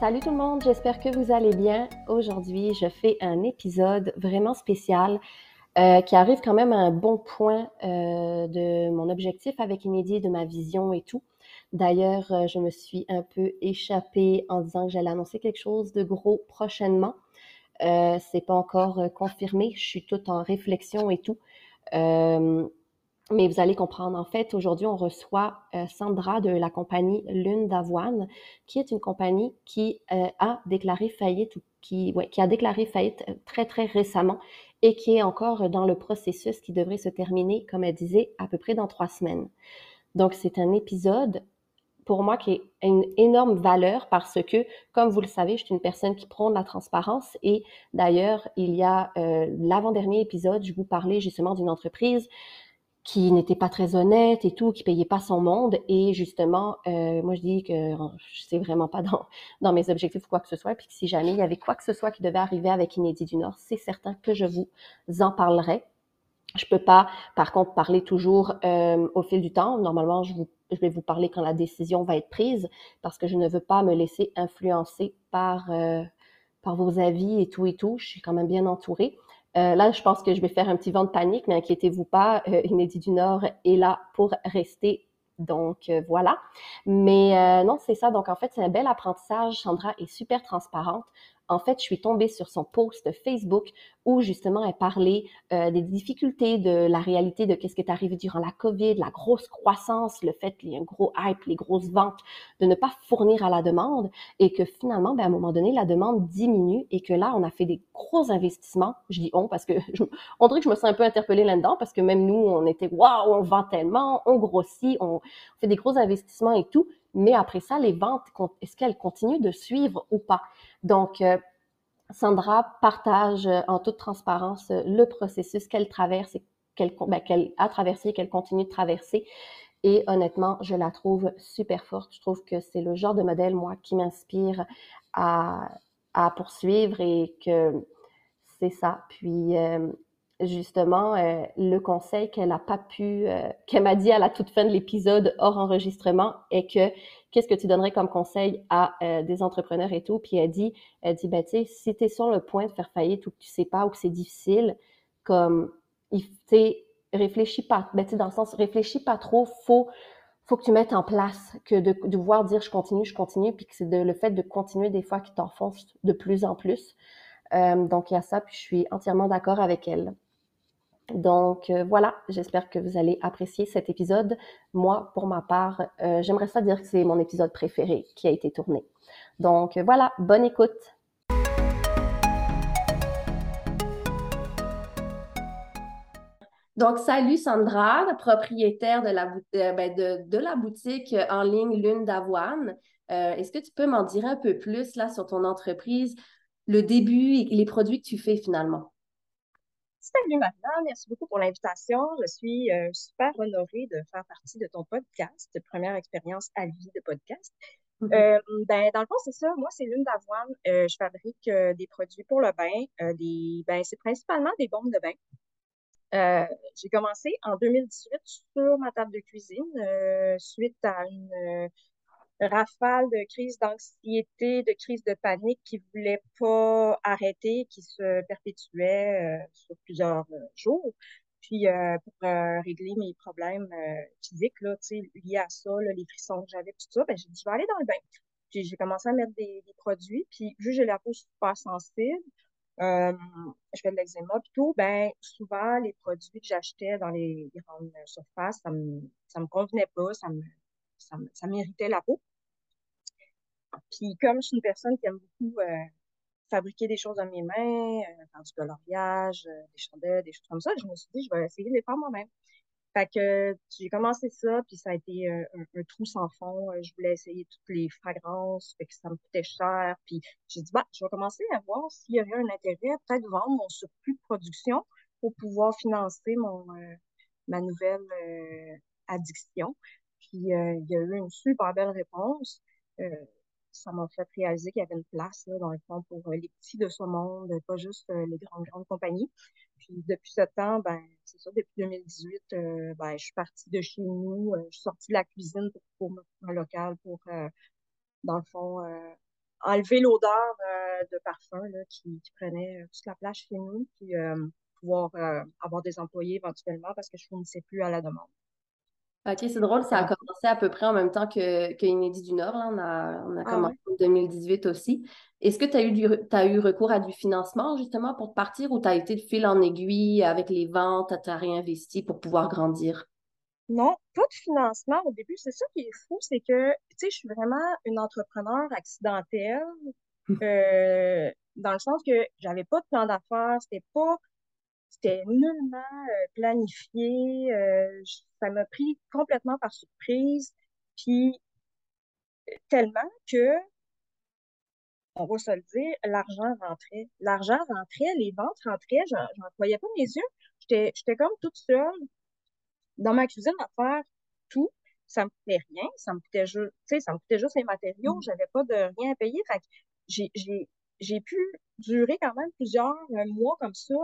Salut tout le monde, j'espère que vous allez bien. Aujourd'hui, je fais un épisode vraiment spécial euh, qui arrive quand même à un bon point euh, de mon objectif avec Inédit, de ma vision et tout. D'ailleurs, euh, je me suis un peu échappée en disant que j'allais annoncer quelque chose de gros prochainement. Euh, c'est pas encore confirmé, je suis toute en réflexion et tout. Mais vous allez comprendre, en fait, aujourd'hui, on reçoit euh, Sandra de la compagnie Lune d'Avoine, qui est une compagnie qui euh, a déclaré faillite ou qui, qui a déclaré faillite euh, très, très récemment et qui est encore dans le processus qui devrait se terminer, comme elle disait, à peu près dans trois semaines. Donc, c'est un épisode pour moi qui est une énorme valeur parce que, comme vous le savez, je suis une personne qui prône la transparence et d'ailleurs, il y a l'avant-dernier épisode, je vous parlais justement d'une entreprise qui n'était pas très honnête et tout, qui payait pas son monde. Et justement, euh, moi, je dis que je sais vraiment pas dans, dans mes objectifs ou quoi que ce soit. Puis que si jamais il y avait quoi que ce soit qui devait arriver avec Inédit du Nord, c'est certain que je vous en parlerai. Je peux pas, par contre, parler toujours euh, au fil du temps. Normalement, je, vous, je vais vous parler quand la décision va être prise parce que je ne veux pas me laisser influencer par, euh, par vos avis et tout et tout. Je suis quand même bien entourée. Euh, là, je pense que je vais faire un petit vent de panique, mais inquiétez-vous pas, euh, Inédit du Nord est là pour rester. Donc euh, voilà. Mais euh, non, c'est ça. Donc en fait, c'est un bel apprentissage. Sandra est super transparente en fait, je suis tombée sur son post Facebook où justement elle parlait euh, des difficultés de la réalité de qu'est-ce qui est arrivé durant la COVID, la grosse croissance, le fait qu'il y a un gros hype, les grosses ventes, de ne pas fournir à la demande et que finalement, ben, à un moment donné, la demande diminue et que là, on a fait des gros investissements. Je dis on parce que on dirait que je me sens un peu interpellée là-dedans parce que même nous, on était waouh, on vend tellement, on grossit, on fait des gros investissements et tout. Mais après ça, les ventes, est-ce qu'elles continuent de suivre ou pas? Donc, euh, Sandra partage euh, en toute transparence euh, le processus qu'elle traverse et ben, qu'elle a traversé et qu'elle continue de traverser. Et honnêtement, je la trouve super forte. Je trouve que c'est le genre de modèle, moi, qui m'inspire à, à, poursuivre et que c'est ça. Puis, justement, le conseil qu'elle n'a pas pu, qu'elle m'a dit à la toute fin de l'épisode hors enregistrement est que qu'est-ce que tu donnerais comme conseil à euh, des entrepreneurs et tout? Puis elle dit, elle dit, ben, tu sais, si tu es sur le point de faire faillite ou que tu sais pas ou que c'est difficile, comme, tu sais, réfléchis pas, ben, tu sais, dans le sens, réfléchis pas trop, faut, faut que tu mettes en place que de, de voir dire je continue, je continue, puis que c'est le fait de continuer des fois qui t'enfonce de plus en plus. Euh, donc, il y a ça, puis je suis entièrement d'accord avec elle. Donc euh, voilà, j'espère que vous allez apprécier cet épisode. Moi, pour ma part, euh, j'aimerais ça dire que c'est mon épisode préféré qui a été tourné. Donc euh, voilà, bonne écoute. Donc, salut Sandra, propriétaire de la, ben, de, de la boutique en ligne Lune d'Avoine. Est-ce que tu peux m'en dire un peu plus là sur ton entreprise, le début et les produits que tu fais finalement? Salut Maria, merci beaucoup pour l'invitation. Je suis euh, super honorée de faire partie de ton podcast, première expérience à vie de podcast. Mm-hmm. euh, ben, dans le fond, c'est ça. Moi, c'est l'une d'avoine. Euh, je fabrique des produits pour le bain. Des, ben, c'est principalement des bombes de bain. j'ai commencé en 2018 sur ma table de cuisine suite à une rafale de crise d'anxiété, de crise de panique qui voulait pas arrêter, qui se perpétuait euh, sur plusieurs euh, jours. Puis euh, pour régler mes problèmes physiques là, liés à ça, les frissons que j'avais, tout ça, ben, j'ai dit, je vais aller dans le bain. Puis j'ai commencé à mettre des, produits. Puis vu que j'ai la peau super sensible, je fais de l'eczéma tout, ben souvent les produits que j'achetais dans les, grandes surfaces, ça me ça me convenait pas, ça me ça m'irritait la peau. Puis comme je suis une personne qui aime beaucoup euh, fabriquer des choses à mes mains, euh, faire du coloriage, euh, des chandelles, des choses comme ça, je me suis dit, je vais essayer de les faire moi-même. Fait que j'ai commencé ça, puis ça a été un, trou sans fond. Je voulais essayer toutes les fragrances, fait que ça me coûtait cher. Puis j'ai dit, bah, je vais commencer à voir s'il y aurait un intérêt, peut-être vendre mon surplus de production pour pouvoir financer mon ma nouvelle addiction. Puis il y a eu une super belle réponse ça m'a fait réaliser qu'il y avait une place, là, dans le fond, pour euh, les petits de ce monde, pas juste euh, les grandes, grandes compagnies. Puis depuis ce temps, ben, c'est ça, depuis 2018, euh, ben, je suis partie de chez nous, je suis sortie de la cuisine pour, pour un local pour, dans le fond, enlever l'odeur de parfum qui, prenait toute la place chez nous, puis pouvoir avoir des employés éventuellement parce que je ne fournissais plus à la demande. OK, c'est drôle, ça a commencé à peu près en même temps que, que Inédit du Nord. Là. On a, on a ah commencé en 2018 aussi. Est-ce que tu as, eu as eu recours à du financement justement pour partir ou tu as été de fil en aiguille avec les ventes, tu as réinvesti pour pouvoir grandir? Non, pas de financement au début. C'est ça qui est fou, c'est que, tu sais, je suis vraiment une entrepreneur accidentelle, euh, dans le sens que j'avais pas de plan d'affaires, c'était pas c'était nullement euh, planifié. Euh, ça m'a pris complètement par surprise. Puis, tellement que, on va se le dire, l'argent rentrait. L'argent rentrait, les ventes rentraient, j'en voyais pas mes yeux. J'étais comme toute seule dans ma cuisine à faire tout. Ça me coûtait rien, ça me coûtait juste, ça me coûtait juste les matériaux, mmh. j'avais pas de rien à payer. Fait j'ai pu durer quand même plusieurs euh, mois comme ça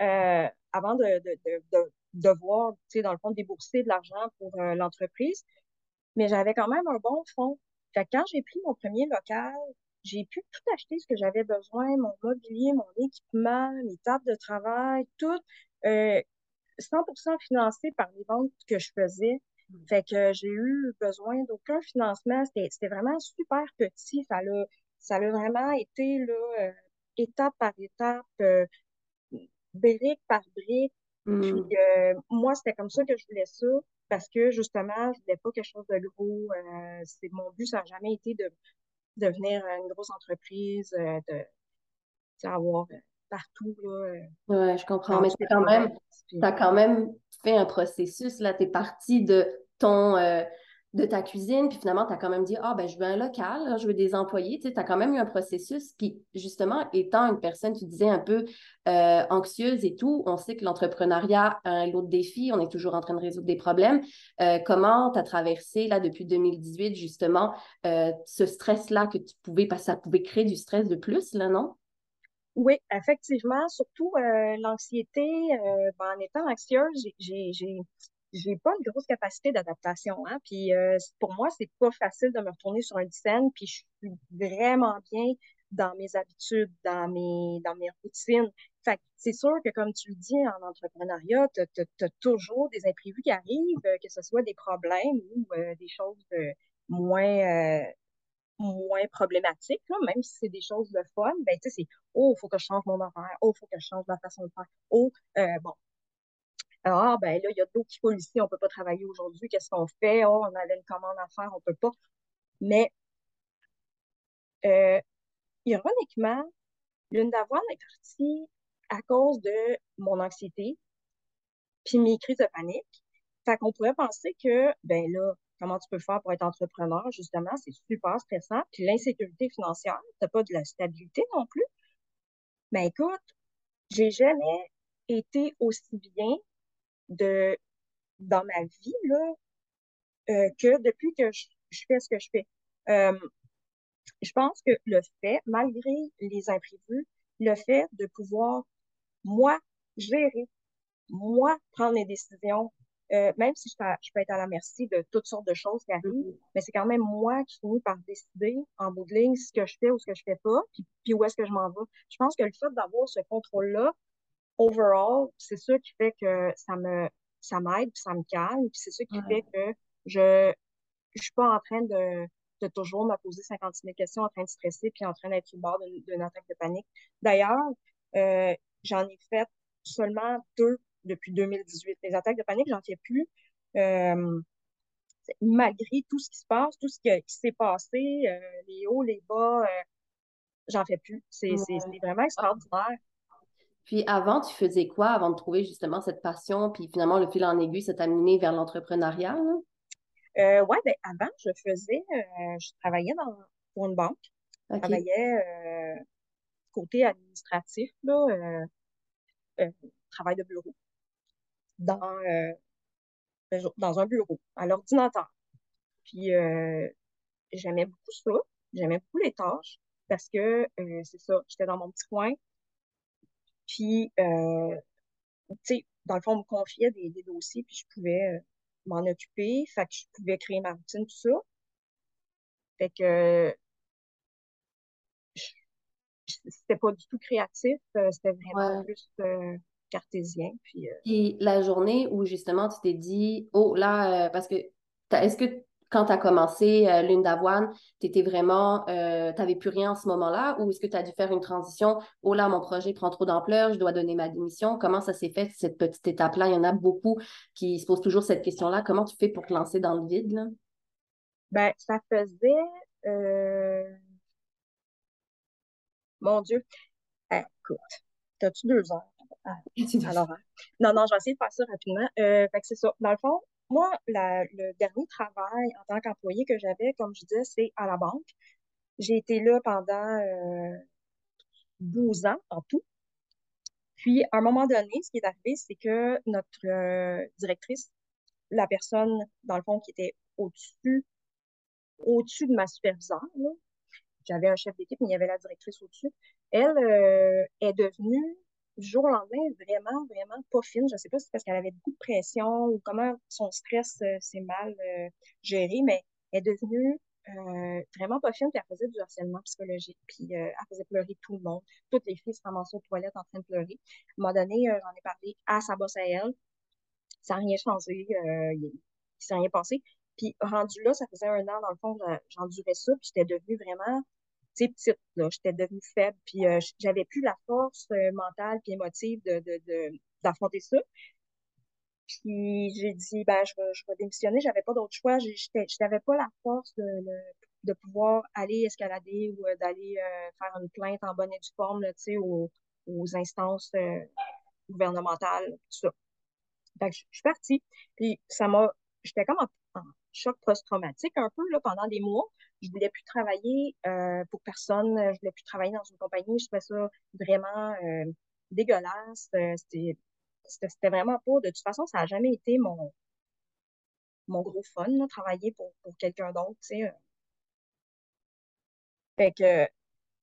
euh, avant de, de, de, devoir, tu sais, dans le fond, débourser de l'argent pour euh, l'entreprise. Mais j'avais quand même un bon fond. Fait quand j'ai pris mon premier local, j'ai pu tout acheter ce que j'avais besoin, mon mobilier, mon équipement, mes tables de travail, tout, euh, 100% financé par les ventes que je faisais. Mmh. Fait que j'ai eu besoin d'aucun financement. C'était vraiment super petit. Ça l'a ça vraiment été là, euh, étape par étape. Euh, brique par brique. Puis hmm. euh, moi, c'était comme ça que je voulais ça parce que justement, je voulais pas quelque chose de gros. Euh, c'est mon but, ça n'a jamais été de devenir une grosse entreprise, euh, de d'avoir partout. Là, ouais, je comprends. Mais quand même, tu as quand même fait un processus. Là, tu es parti de ton de ta cuisine, puis finalement, tu as quand même dit, ah, ben, je veux un local, je veux des employés. Tu sais, as quand même eu un processus qui, justement, étant une personne, tu disais, un peu euh, anxieuse et tout, on sait que l'entrepreneuriat a un lot de défis, on est toujours en train de résoudre des problèmes. Euh, comment tu as traversé, là, depuis 2018, justement, euh, ce stress-là que tu pouvais, parce que ça pouvait créer du stress de plus, là, non? Oui, effectivement, surtout l'anxiété. Ben, en étant anxieuse, j'ai j'ai pas une grosse capacité d'adaptation. Hein? Puis euh, pour moi, c'est pas facile de me retourner sur une scène, puis je suis vraiment bien dans mes habitudes, dans mes, dans mes routines. Fait c'est sûr que, comme tu le dis, en entrepreneuriat, tu as, toujours des imprévus qui arrivent, euh, que ce soit des problèmes ou euh, des choses moins, moins problématiques, là, même si c'est des choses de fun, ben, tu sais, c'est, oh, il faut que je change mon horaire, oh, il faut que je change ma façon de faire, oh, bon, ah, ben là, il y a de l'eau qui coule ici, on ne peut pas travailler aujourd'hui, qu'est-ce qu'on fait? Oh, on avait une commande à faire, on ne peut pas. Mais, euh, ironiquement, l'une d'avoine est partie à cause de mon anxiété, puis mes crises de panique. Fait qu'on pourrait penser que, ben là, comment tu peux faire pour être entrepreneur, justement, c'est super stressant. Puis l'insécurité financière, tu n'as pas de la stabilité non plus. Mais écoute, j'ai jamais été aussi bien de dans ma vie là, euh, que depuis que je, fais ce que je fais. Euh, je pense que le fait, malgré les imprévus, le fait de pouvoir, moi, gérer, moi, prendre les décisions, euh, même si je, je, peux être à la merci de toutes sortes de choses qui arrivent, mm-hmm. mais c'est quand même moi qui finis par décider en bout de ligne ce que je fais ou ce que je fais pas, puis, puis où est-ce que je m'en vais. Je pense que le fait d'avoir ce contrôle-là, overall, c'est ça qui fait que ça me ça m'aide, puis ça me calme, puis c'est ça qui fait que je je suis pas en train de, de toujours me poser 56 000 questions, en train de stresser, puis en train d'être le bord d'une attaque de panique. D'ailleurs, euh, j'en ai fait seulement deux depuis 2018. Les attaques de panique, j'en fais plus. Euh, malgré tout ce qui se passe, tout ce qui, s'est passé, euh, les hauts, les bas, j'en fais plus. C'est vraiment extraordinaire. Puis avant, tu faisais quoi avant de trouver justement cette passion, puis finalement le fil en aiguille s'est amené vers l'entrepreneuriat? Euh, oui, ben avant, je faisais, euh, je travaillais dans, pour une banque. Je travaillais euh, côté administratif, là, euh, travail de bureau, dans, ben, dans un bureau, à l'ordinateur. Puis j'aimais beaucoup ça, j'aimais beaucoup les tâches parce que c'est ça, j'étais dans mon petit coin, puis, euh, tu sais, dans le fond, on me confiait des, dossiers, puis je pouvais euh, m'en occuper. Fait que je pouvais créer ma routine, tout ça. Fait que c'était pas du tout créatif, c'était vraiment plus cartésien. Puis, Puis la journée où justement tu t'es dit, oh là, parce que est-ce que quand tu as commencé euh, Lune d'avoine, tu étais vraiment, euh, tu n'avais plus rien en ce moment-là? Ou est-ce que tu as dû faire une transition? Oh là, mon projet prend trop d'ampleur, je dois donner ma démission. Comment ça s'est fait, cette petite étape-là? Il y en a beaucoup qui se posent toujours cette question-là. Comment tu fais pour te lancer dans le vide? Là? Ben, ça faisait. Euh, mon Dieu. écoute, as-tu deux heures? Ah, alors, hein? non, non, je vais essayer de faire ça rapidement. fait que c'est ça. Dans le fond, moi, le dernier travail en tant qu'employé que j'avais, comme je disais, c'est à la banque. J'ai été là pendant 12 ans en tout. Puis, à un moment donné, ce qui est arrivé, c'est que notre euh, directrice, la personne, dans le fond, qui était au-dessus, au-dessus de ma superviseure, j'avais un chef d'équipe, mais il y avait la directrice au-dessus, elle euh, est devenue du jour au lendemain, vraiment, vraiment pas fine. Je ne sais pas si c'est parce qu'elle avait beaucoup de pression ou comment son stress euh, s'est mal euh, géré, mais elle est devenue euh, vraiment pas fine, puis elle faisait du harcèlement psychologique, puis elle faisait pleurer tout le monde. Toutes les filles se ramassaient aux toilettes en train de pleurer. À un moment donné, j'en ai parlé à sa bosse à elle. Ça n'a rien changé, il s'est rien passé. Puis rendu là, ça faisait un an, dans le fond, j'endurais ça, puis j'étais devenue vraiment petite, là. J'étais devenue faible, puis euh, j'avais plus la force euh, mentale puis émotive d'affronter ça. Puis j'ai dit, ben, je vais, je démissionner, j'avais pas d'autre choix. Je n'avais pas la force de, pouvoir aller escalader ou euh, d'aller faire une plainte en bonne et due forme, aux, aux instances gouvernementales, tout ça. Fait je, suis partie. Puis ça m'a, j'étais comme en, choc post-traumatique un peu là, pendant des mois. Je voulais plus travailler euh, pour personne. Je voulais plus travailler dans une compagnie. Je trouvais ça vraiment euh, dégueulasse. Euh, c'était vraiment pas. De toute façon, ça n'a jamais été mon, mon gros fun, travailler pour, pour quelqu'un d'autre. Fait que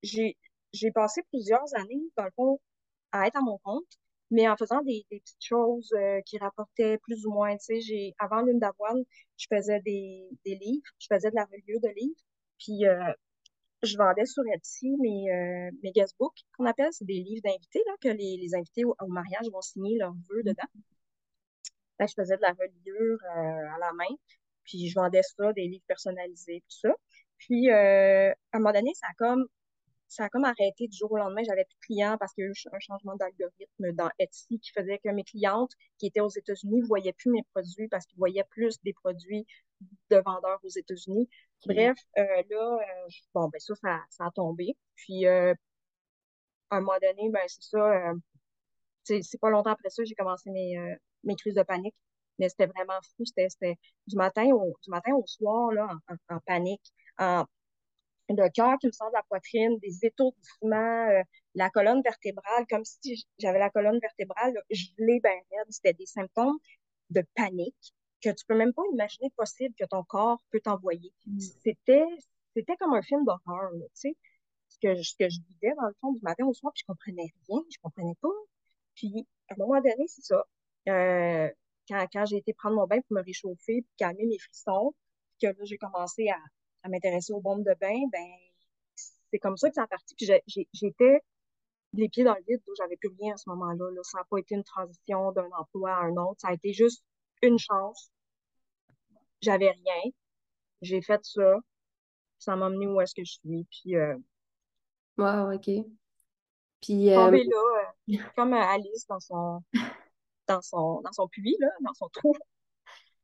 j'ai passé plusieurs années, dans le fond, à être à mon compte mais en faisant des, petites choses euh, qui rapportaient plus ou moins. Tu sais, j'ai, avant Lune d'avoine, je faisais des, livres, je faisais de la reliure de livres, puis euh, je vendais sur Etsy mes, euh, mes guestbooks, qu'on appelle, c'est des livres d'invités, là, que les, les invités au, mariage vont signer leurs vœux mm-hmm. dedans. Là, je faisais de la reliure à la main, puis je vendais ça, des livres personnalisés, tout ça. Puis, à un moment donné, ça a comme ça a comme arrêté du jour au lendemain. J'avais plus de clients parce qu'il y a eu un changement d'algorithme dans Etsy qui faisait que mes clientes qui étaient aux États-Unis ne voyaient plus mes produits parce qu'ils voyaient plus des produits de vendeurs aux États-Unis. Bref, euh, là, euh, bon, ben ça, ça, a tombé. Puis, euh, à un moment donné, ben c'est ça, c'est pas longtemps après ça, j'ai commencé mes, mes crises de panique. Mais c'était vraiment fou. C'était du matin au, du matin au soir, là, en, en panique, en le cœur qui me sort de la poitrine, des étourdissements, euh, la colonne vertébrale, comme si j'avais la colonne vertébrale je gelée ben raide. C'était des symptômes de panique que tu peux même pas imaginer possible que ton corps peut t'envoyer. Mm. C'était, c'était comme un film d'horreur, tu sais. Ce que, ce que je vivais dans le fond du matin au soir, puis je comprenais rien, je comprenais pas. Puis, à un moment donné, c'est ça. Euh, quand, quand j'ai été prendre mon bain pour me réchauffer, puis calmer mes frissons, que là, j'ai commencé à, à m'intéresser aux bombes de bain, ben c'est comme ça que ça a parti. Puis j'étais les pieds dans le vide, j'avais plus rien à ce moment-là. Ça n'a pas été une transition d'un emploi à un autre. Ça a été juste une chance. J'avais rien. J'ai fait ça. Ça m'a amené où est-ce que je suis. Puis. Euh, wow, OK. Puis. Euh... là, euh, comme Alice dans son, dans son, dans son puits, là, dans son trou.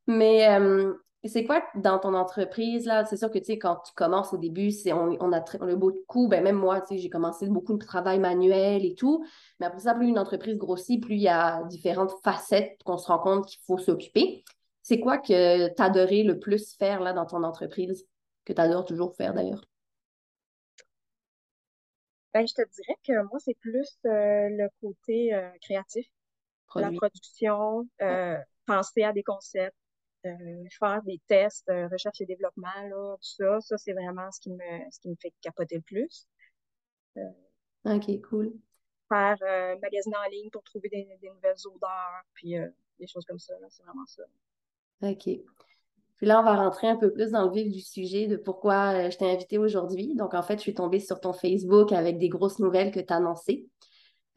Mais euh, c'est quoi dans ton entreprise, là? C'est sûr que, tu sais, quand tu commences au début, c'est, on, on, a, on a beaucoup, ben même moi, tu sais, j'ai commencé beaucoup de travail manuel et tout, mais après ça, plus une entreprise grossit, plus il y a différentes facettes qu'on se rend compte qu'il faut s'occuper. C'est quoi que tu adorais le plus faire, là, dans ton entreprise, que tu adores toujours faire, d'ailleurs? Ben, je te dirais que moi, c'est plus euh, le côté euh, créatif, la production, euh, penser à des concepts, euh, faire des tests, euh, recherche et développement, là, tout ça, ça, c'est vraiment ce qui me, ce qui me fait capoter le plus. Euh, OK, cool. Faire magasiner en ligne pour trouver des, nouvelles odeurs, puis des choses comme ça, c'est vraiment ça. OK. Puis là, on va rentrer un peu plus dans le vif du sujet de pourquoi je t'ai invité aujourd'hui. Donc, en fait, je suis tombée sur ton Facebook avec des grosses nouvelles que tu as annoncées.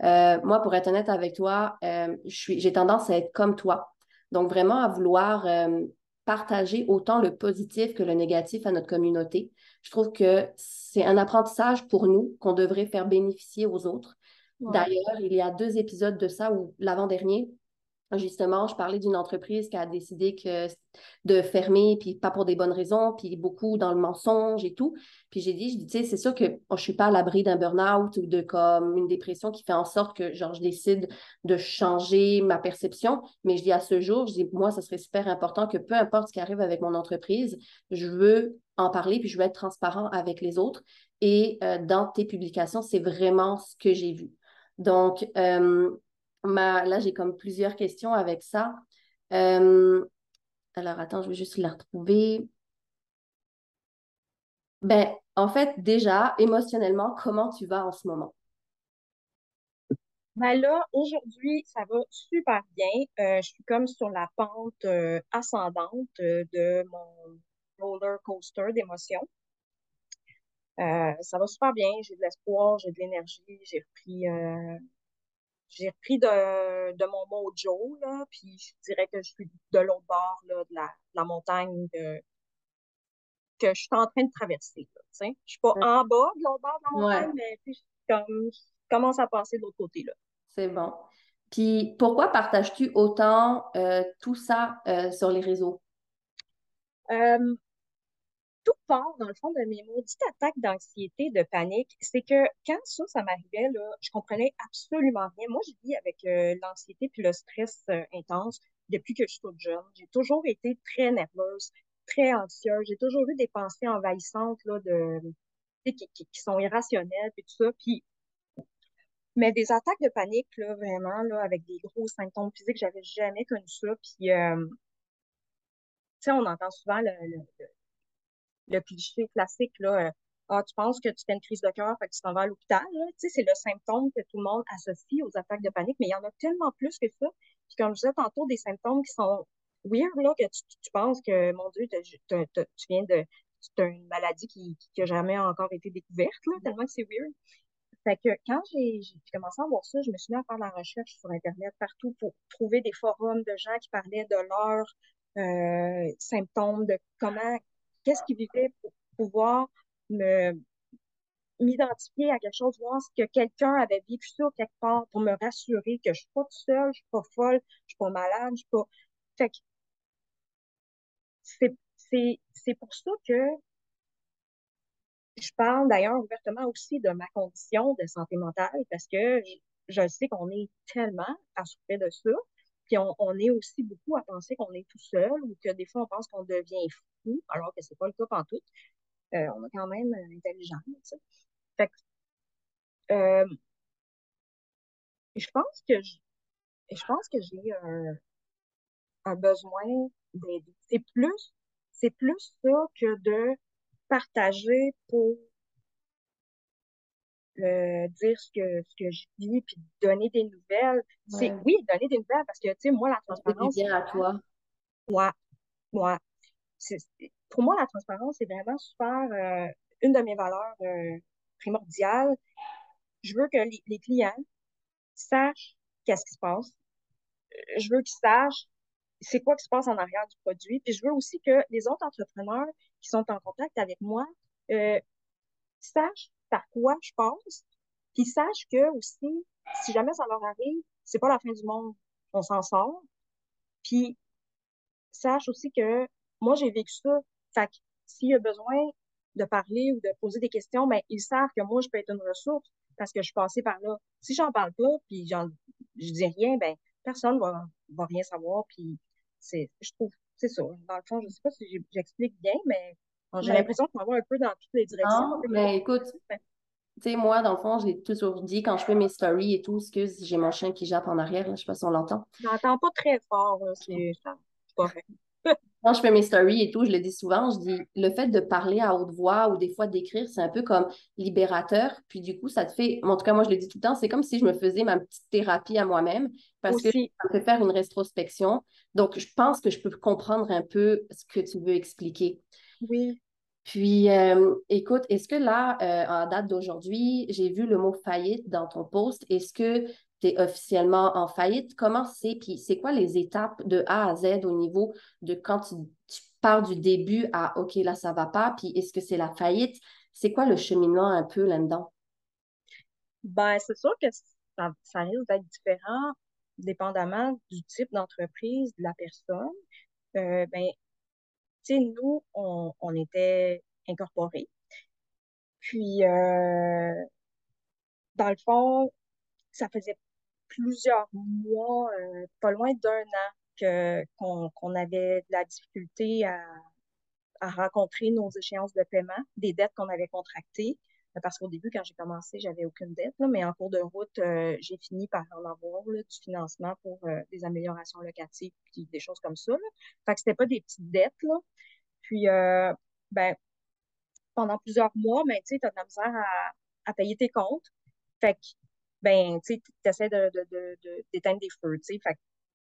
Moi, pour être honnête avec toi, j'ai tendance à être comme toi. Donc, vraiment à vouloir partager autant le positif que le négatif à notre communauté. Je trouve que c'est un apprentissage pour nous qu'on devrait faire bénéficier aux autres. D'ailleurs, il y a deux épisodes de ça où l'avant-dernier, Justement, je parlais d'une entreprise qui a décidé de fermer, puis pas pour des bonnes raisons, puis beaucoup dans le mensonge et tout. Puis j'ai dit, je dis, tu sais, c'est sûr que je suis pas à l'abri d'un burn-out ou de comme une dépression qui fait en sorte que, genre, je décide de changer ma perception. Mais je dis à ce jour, je dis, moi, ce serait super important que peu importe ce qui arrive avec mon entreprise, je veux en parler, puis je veux être transparent avec les autres. Et euh, dans tes publications, c'est vraiment ce que j'ai vu. Donc, euh, là, j'ai comme plusieurs questions avec ça. Euh, alors, attends, je vais juste la retrouver. Ben, en fait, déjà, émotionnellement, comment tu vas en ce moment? Ben là, aujourd'hui, ça va super bien. Euh, je suis comme sur la pente euh, ascendante de mon roller coaster d'émotions. ça va super bien. J'ai de l'espoir, j'ai de l'énergie, j'ai repris j'ai repris de, de, mon mojo, là, puis je dirais que je suis de l'autre bord là, de, la, la montagne que, que je suis en train de traverser. Là, je suis pas en bas de l'autre bord de la montagne, mais puis, comme, je commence à passer de l'autre côté. là. C'est bon. Puis pourquoi partages-tu autant euh, tout ça euh, sur les réseaux? Euh, tout part, dans le fond, de mes maudites attaques d'anxiété, de panique. C'est que quand ça, ça m'arrivait, là, je comprenais absolument rien. Moi, je vis avec euh, l'anxiété puis le stress euh, intense depuis que je suis toute jeune. J'ai toujours été très nerveuse, très anxieuse. J'ai toujours eu des pensées envahissantes là, de, qui, qui, sont irrationnelles et tout ça. Puis, mais des attaques de panique, là, vraiment, là, avec des gros symptômes physiques, j'avais jamais connu ça. Puis, euh, tu sais, on entend souvent le le cliché classique, là, euh, ah, tu penses que tu fais une crise de cœur, fait que tu t'en vas à l'hôpital. Tu sais, c'est le symptôme que tout le monde associe aux attaques de panique, mais il y en a tellement plus que ça. Puis comme je disais tantôt, des symptômes qui sont weird, là, que tu, tu penses que, mon Dieu, tu viens de... Une maladie qui n'a jamais encore été découverte, là, tellement que c'est weird. Fait que quand j'ai commencé à voir ça, je me suis mis à faire la recherche sur Internet partout pour trouver des forums de gens qui parlaient de leurs euh, symptômes, de comment qu'est-ce qu'ils vivaient pour pouvoir me m'identifier à quelque chose, voir que quelqu'un avait vécu ça quelque part pour me rassurer que je suis pas toute seule, je suis pas folle, je suis pas malade, je suis pas. Fait que c'est pour ça que je parle d'ailleurs ouvertement aussi de ma condition de santé mentale parce que je, sais qu'on est tellement à de ça. Puis on, on, est aussi beaucoup à penser qu'on est tout seul ou que des fois on pense qu'on devient fou, alors que c'est pas le cas en tout. Euh, on est quand même euh, intelligent. Ça. Fait que, euh, je pense que je, je pense que j'ai un, un besoin d'aider. C'est plus, c'est plus ça que de partager pour euh, dire ce que, ce que je vis, puis donner des nouvelles. C'est, oui, donner des nouvelles, parce que, tu sais, moi, la transparence. bien à toi. Moi, moi. Pour moi, la transparence, c'est vraiment super, euh, une de mes valeurs euh, primordiales. Je veux que les, les clients sachent qu'est-ce qui se passe. Je veux qu'ils sachent c'est quoi qui se passe en arrière du produit. Puis je veux aussi que les autres entrepreneurs qui sont en contact avec moi euh, sachent par quoi je passe, puis sache que aussi, si jamais ça leur arrive, c'est pas la fin du monde, on s'en sort. Puis sache aussi que moi, j'ai vécu ça. Fait que s'il y a besoin de parler ou de poser des questions, ben, ils savent que moi, je peux être une ressource parce que je suis passée par là. Si j'en parle pas, puis je dis rien, ben, personne va, va rien savoir. Puis c'est, je trouve, c'est ça. Dans le fond, je sais pas si j'explique bien, mais j'ai l'impression qu'on va un peu dans toutes les directions. Non, mais écoute, tu sais, moi, dans le fond, je l'ai toujours dit, quand je fais mes stories et tout, excuse, j'ai mon chien qui jappe en arrière, là, je sais pas si on l'entend. Je n'entends pas très fort, c'est vrai. quand je fais mes stories et tout, je le dis souvent, je dis le fait de parler à haute voix ou des fois d'écrire, c'est un peu comme libérateur. Puis du coup, ça te fait, en tout cas, moi je le dis tout le temps, c'est comme si je me faisais ma petite thérapie à moi-même parce que ça me fait faire une rétrospection. Donc, je pense que je peux comprendre un peu ce que tu veux expliquer. Oui. Puis, euh, écoute, est-ce que là, euh, en date d'aujourd'hui, j'ai vu le mot faillite dans ton post. Est-ce que tu es officiellement en faillite? Comment c'est? Puis, c'est quoi les étapes de A à Z au niveau de quand tu, pars du début à OK, là, ça va pas? Puis, est-ce que c'est la faillite? C'est quoi le cheminement un peu là-dedans? Ben, c'est sûr que ça, ça risque d'être différent dépendamment du type d'entreprise, de la personne. Euh, ben, nous, on, on, était incorporés. Puis, euh, dans le fond, ça faisait plusieurs mois, euh, pas loin d'un an, que, qu'on, avait de la difficulté à, à rencontrer nos échéances de paiement, des dettes qu'on avait contractées. Parce qu'au début, quand j'ai commencé, j'avais aucune dette, là, mais en cours de route, euh, j'ai fini par en avoir là, du financement pour euh, des améliorations locatives puis des choses comme ça. Là. Fait que c'était pas des petites dettes. Là. Puis, euh, ben, pendant plusieurs mois, ben, tu sais, as de à, à, payer tes comptes. Fait que, ben, tu sais, essaies de, de, de, d'éteindre des feux, tu sais. Fait que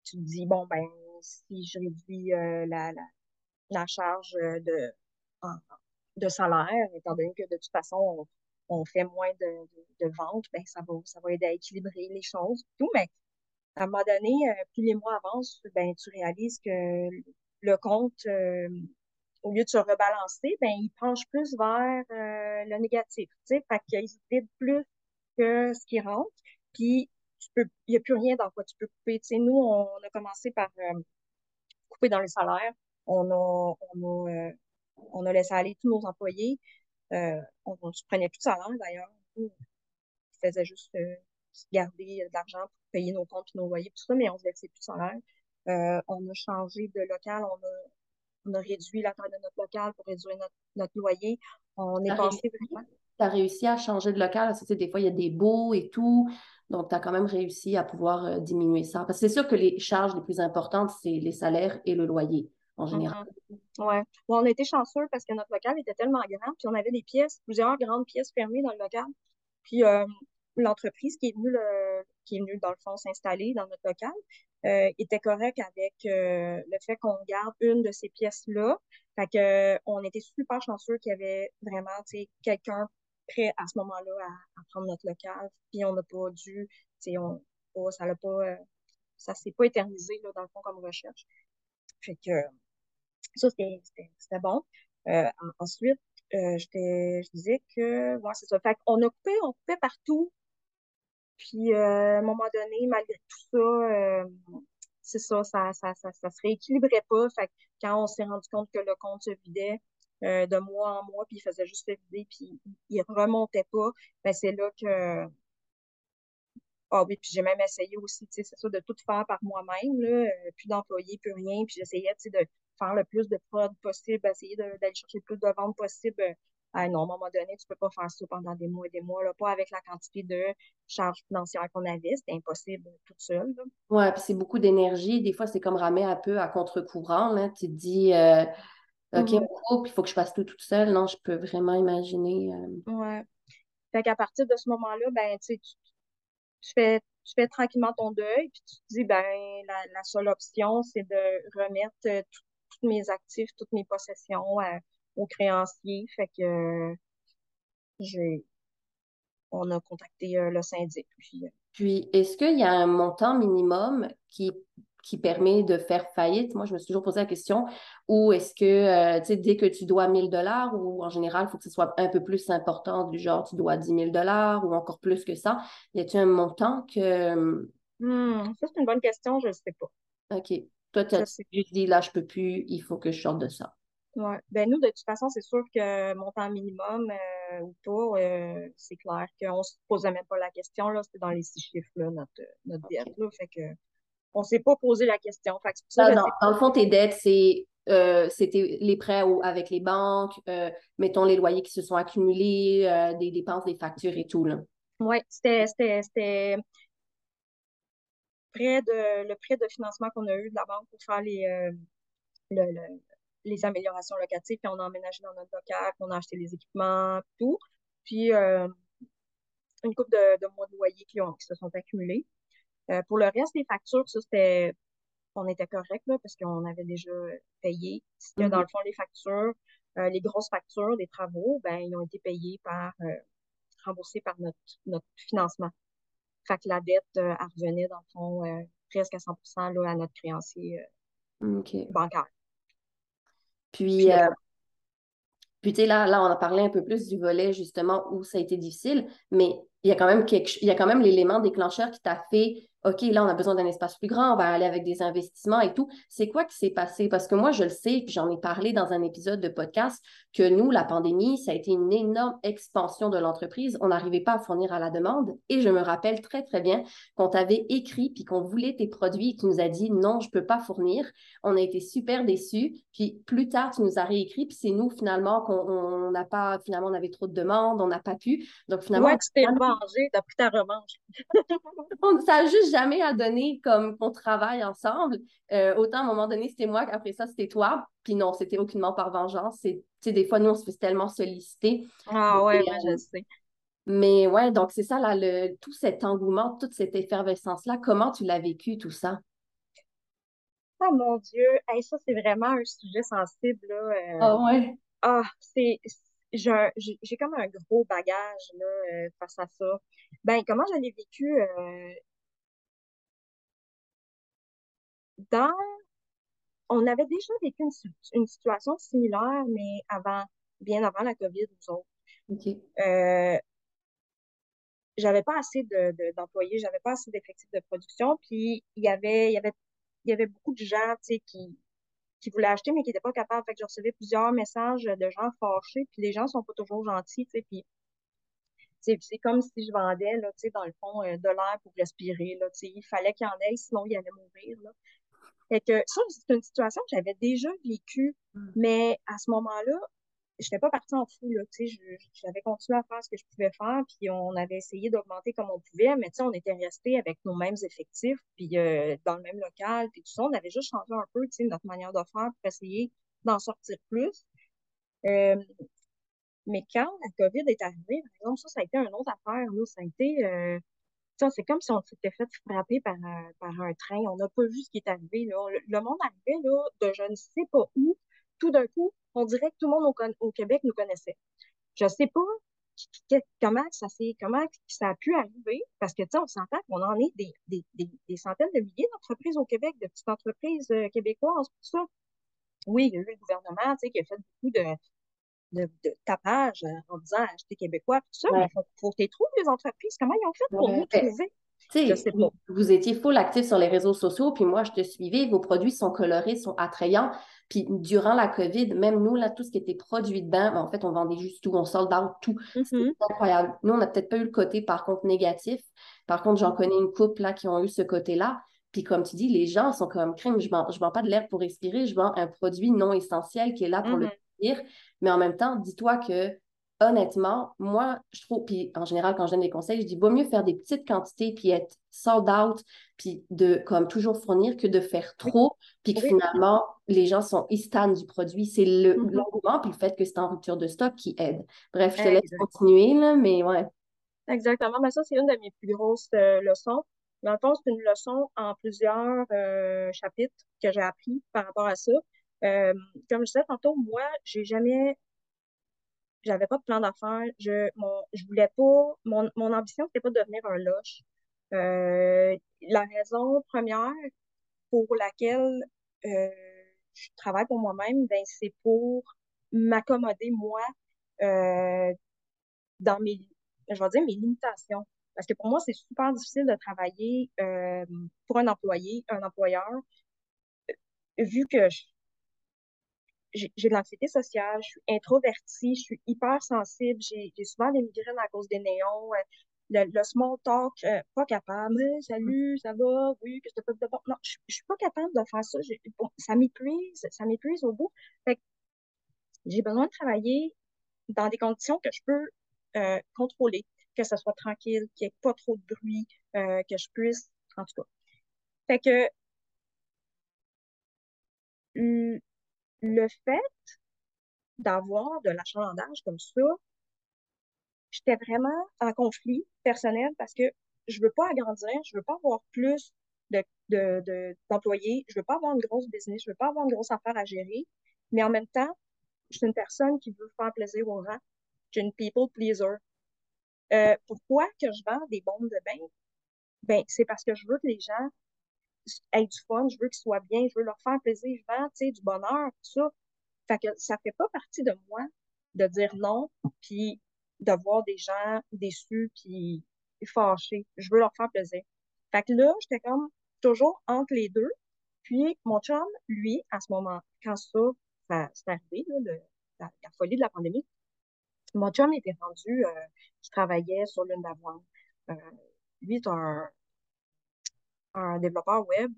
tu te dis, bon, ben, si je réduis la, la, la charge de, de salaire, étant donné que de toute façon, on, fait moins de, de, ventes, ben, ça, va, ça va aider à équilibrer les choses. Tout, mais à un moment donné, euh, plus les mois avancent, ben, tu réalises que le compte, euh, au lieu de se rebalancer, ben, il penche plus vers euh, le négatif. Fait qu'il vide plus que ce qui rentre. Puis, il n'y a plus rien dans quoi tu peux couper. nous, on a commencé par couper dans les salaires. On a, on a on a laissé aller tous nos employés. Euh, on, se prenait plus de salaire d'ailleurs. On faisait juste euh, garder de l'argent pour payer nos comptes et nos loyers, tout ça, mais on se laissait plus salaire. Euh, on a changé de local, on a, on a réduit la taille de notre local pour réduire notre, notre loyer. On est passé vraiment. Tu as réussi à changer de local. Tu sais, des fois, il y a des baux et tout. Donc, tu as quand même réussi à pouvoir diminuer ça. Parce que c'est sûr que les charges les plus importantes, c'est les salaires et le loyer Mm-hmm. Ouais. on été chanceux parce que notre local était tellement grand, puis on avait des pièces, plusieurs grandes pièces fermées dans le local. Puis euh, l'entreprise qui est venue qui est venue dans le fond s'installer dans notre local euh, était correct avec euh, le fait qu'on garde une de ces pièces-là. Fait que on était super chanceux qu'il y avait vraiment quelqu'un prêt à ce moment-là à, prendre notre local. Puis on n'a pas dû, on, oh, ça l'a pas, ça s'est pas éternisé là, dans le fond comme recherche. Fait que ça, c'était bon. Euh, ensuite, euh, je disais que, ouais, c'est ça. Fait qu'on a coupé, on coupait partout. Puis, euh, à un moment donné, malgré tout ça, c'est ça, ça, ça, ça, ça, se rééquilibrait pas. Fait que quand on s'est rendu compte que le compte se vidait de mois en mois, puis il faisait juste se vider, puis il remontait pas, ben c'est là que ah oui, puis j'ai même essayé aussi, tu sais, c'est ça, de tout faire par moi-même, là, plus d'employés, plus rien, puis j'essayais, tu sais, de faire le plus de prod possible, essayer d'aller chercher le plus de ventes possible. Ah non, à un moment donné, tu peux pas faire ça pendant des mois et des mois, là, pas avec la quantité de charges financières qu'on avait, c'était impossible toute seule. Oui, puis c'est beaucoup d'énergie. Des fois, c'est comme ramer un peu à contre-courant. Là. Tu te dis, euh, OK, on coupe, il faut que je fasse tout toute seule. Non, je peux vraiment imaginer. Euh... Ouais. Fait qu'à partir de ce moment-là, ben, tu, tu fais tu fais tranquillement ton deuil, puis tu te dis, ben, la, la seule option, c'est de remettre euh, tout tous mes actifs, toutes mes possessions euh, aux créanciers. Fait que euh, j'ai on a contacté euh, le syndic. Puis, puis est-ce qu'il y a un montant minimum qui, qui permet de faire faillite? Moi, je me suis toujours posé la question. Ou est-ce que, tu sais, dès que tu dois 1000 dollars, ou en général, il faut que ce soit un peu plus important, du genre, tu dois 10 000 dollars ou encore plus que ça. Y a-t-il un montant que... Hmm, ça, c'est une bonne question, je ne sais pas. OK. Toi, tu as dit, là, je peux plus, il faut que je sorte de ça. Oui. Ben, nous, de toute façon, c'est sûr que montant minimum euh, ou pas, euh, c'est clair qu'on ne se posait même pas la question. Là, c'était dans les six chiffres, là, notre, notre dette. Là, fait que on ne s'est pas posé la question. Fait que ça, non, dans le fond, tes dettes, c'est euh, c'était les prêts avec les banques, mettons les loyers qui se sont accumulés, des dépenses, des factures et tout. Oui, c'était prêt de, le prêt de financement qu'on a eu de la banque pour faire les, euh, les améliorations locatives, puis on a emménagé dans notre local, puis on a acheté les équipements, tout. Puis euh, une coupe de, mois de loyer qui, ont, qui se sont accumulés. Euh, pour le reste des factures, ça, c'était on était correct là, parce qu'on avait déjà payé. Dans le fond, les factures, euh, les grosses factures des travaux, ben, ils ont été payés par, remboursés par notre, notre financement. Fait que la dette, elle revenait, dans le fond, presque à 100 là, à notre créancier bancaire. Puis, euh, puis tu sais, là, là, on a parlé un peu plus du volet, justement, où ça a été difficile, mais il y a quand même quelque, il y a quand même l'élément déclencheur qui t'a fait OK, là, on a besoin d'un espace plus grand, on va aller avec des investissements et tout. C'est quoi qui s'est passé? Parce que moi, je le sais, puis j'en ai parlé dans un épisode de podcast, que nous, la pandémie, ça a été une énorme expansion de l'entreprise. On n'arrivait pas à fournir à la demande. Et je me rappelle très, très bien qu'on t'avait écrit, puis qu'on voulait tes produits, et tu nous as dit non, je ne peux pas fournir. On a été super déçus. Puis plus tard, tu nous as réécrit, puis c'est nous, finalement, qu'on n'a pas, finalement, on avait trop de demandes, on n'a pas pu. Donc, finalement. Ouais, revengé, t'as pris ta revanche. ça a juste jamais à donner comme qu'on travaille ensemble. Euh, autant à un moment donné, c'était moi qu'après ça, c'était toi. Puis non, c'était aucunement par vengeance. C'est, des fois, nous, on se fait tellement solliciter. Ah ouais, je sais. Mais ouais, donc c'est ça, là, le, tout cet engouement, toute cette effervescence-là, comment tu l'as vécu, tout ça? Oh mon Dieu, ça, c'est vraiment un sujet sensible, là. Euh. Ah ouais? Ah, c'est j'ai comme un gros bagage là, euh, face à ça. Ben, comment je l'ai vécu? dans, on avait déjà vécu une, situation similaire, mais avant, bien avant la COVID, nous autres. Euh, j'avais pas assez de, d'employés, j'avais pas assez d'effectifs de production, puis il y avait, il y avait, il y avait beaucoup de gens, tu sais, qui, qui voulaient acheter, mais qui n'étaient pas capables. Fait que je recevais plusieurs messages de gens fâchés, puis les gens sont pas toujours gentils, tu sais, puis c'est comme si je vendais, là, tu sais, dans le fond, euh, de l'air pour respirer, là, tu sais, il fallait qu'il y en ait, sinon il allait mourir, là. Fait que ça, c'est une situation que j'avais déjà vécue, mm. mais à ce moment-là, je n'étais pas partie en fou, là, tu sais, j'avais continué à faire ce que je pouvais faire, puis on avait essayé d'augmenter comme on pouvait, mais tu sais, on était resté avec nos mêmes effectifs, puis euh, dans le même local, puis tout ça, on avait juste changé un peu, tu sais, notre manière de faire pour essayer d'en sortir plus. Euh, mais quand la COVID est arrivée, par exemple, ça, ça a été une autre affaire, là, ça a été... Euh, c'est comme si on s'était fait frapper par un, par un train. On n'a pas vu ce qui est arrivé. Là. Le, monde arrivait là, de je ne sais pas où. Tout d'un coup, on dirait que tout le monde au, au Québec nous connaissait. Je ne sais pas comment ça, comment ça a pu arriver, parce que on s'entend qu'on en est des, des, des, centaines de milliers d'entreprises au Québec, de petites entreprises euh, québécoises, tout ça. Oui, il y a eu le gouvernement qui a fait beaucoup de, de, tapage euh, en disant acheter québécois, tout ça, mais il faut, faut que tu trouves les entreprises. Comment ils ont fait pour vous trouver? Vous, étiez full actif sur les réseaux sociaux, puis moi, je te suivais. Vos produits sont colorés, sont attrayants. Puis durant la COVID, même nous, là, tout ce qui était produit dedans, ben, en fait, on vendait juste tout, on sold out tout. C'est mm-hmm. incroyable. Nous, on n'a peut-être pas eu le côté, par contre, négatif. Par contre, j'en connais une couple là, qui ont eu ce côté-là. Puis comme tu dis, les gens sont comme crime, je ne vends, je vends pas de l'air pour respirer, je vends un produit non essentiel qui est là pour le dire. Mm-hmm. Mais en même temps, dis-toi que honnêtement, moi, je trouve, puis en général, quand je donne des conseils, je dis, vaut mieux faire des petites quantités, puis être sold out, puis de comme toujours fournir que de faire trop, puis que finalement, les gens sont istans du produit. C'est le mm-hmm. l'engouement, puis le fait que c'est en rupture de stock qui aide. Bref, je te laisse continuer, là, mais ouais. Exactement. Mais ça, c'est une de mes plus grosses euh, leçons. Dans le fond, c'est une leçon en plusieurs euh, chapitres que j'ai appris par rapport à ça. Euh, comme je disais tantôt, moi, j'ai jamais, j'avais pas de plan d'affaires. Je, mon, je voulais pas, mon, mon ambition, c'était pas de devenir un loche. Euh, la raison première pour laquelle euh, je travaille pour moi-même, ben, c'est pour m'accommoder, moi, euh, dans mes, je vais dire, mes limitations. Parce que pour moi, c'est super difficile de travailler euh, pour un employé, un employeur, vu que je, j'ai de l'anxiété sociale, je suis introvertie, je suis hyper sensible, j'ai souvent des migraines à cause des néons, euh, le, small talk, euh, pas capable. salut, ça va? Oui, que je te de bon? Non, je, je suis pas capable de faire ça. ça m'épuise, ça m'épuise au bout. Fait j'ai besoin de travailler dans des conditions que je peux euh, contrôler, que ce soit tranquille, qu'il n'y ait pas trop de bruit, que je puisse, en tout cas. Fait que le fait d'avoir de l'achalandage comme ça, j'étais vraiment en conflit personnel parce que je veux pas agrandir, je veux pas avoir plus de, de, d'employés, je veux pas avoir une grosse business, je veux pas avoir une grosse affaire à gérer, mais en même temps, je suis une personne qui veut faire plaisir aux gens. Je suis une people pleaser. Euh, pourquoi que je vends des bombes de bain? Ben, c'est parce que je veux que les gens aient du fun, je veux qu'ils soient bien, je veux leur faire plaisir, je vends, tu sais, du bonheur, tout ça. Fait que ça fait pas partie de moi de dire non, puis de voir des gens déçus, puis fâchés. Je veux leur faire plaisir. Fait que là, j'étais comme toujours entre les deux. Puis mon chum, lui, à ce moment, quand ça, ça arrivé, là, la, folie de la pandémie, mon chum était rendu, euh, qui travaillait sur l'une d'avoine. Euh, lui est un, un développeur web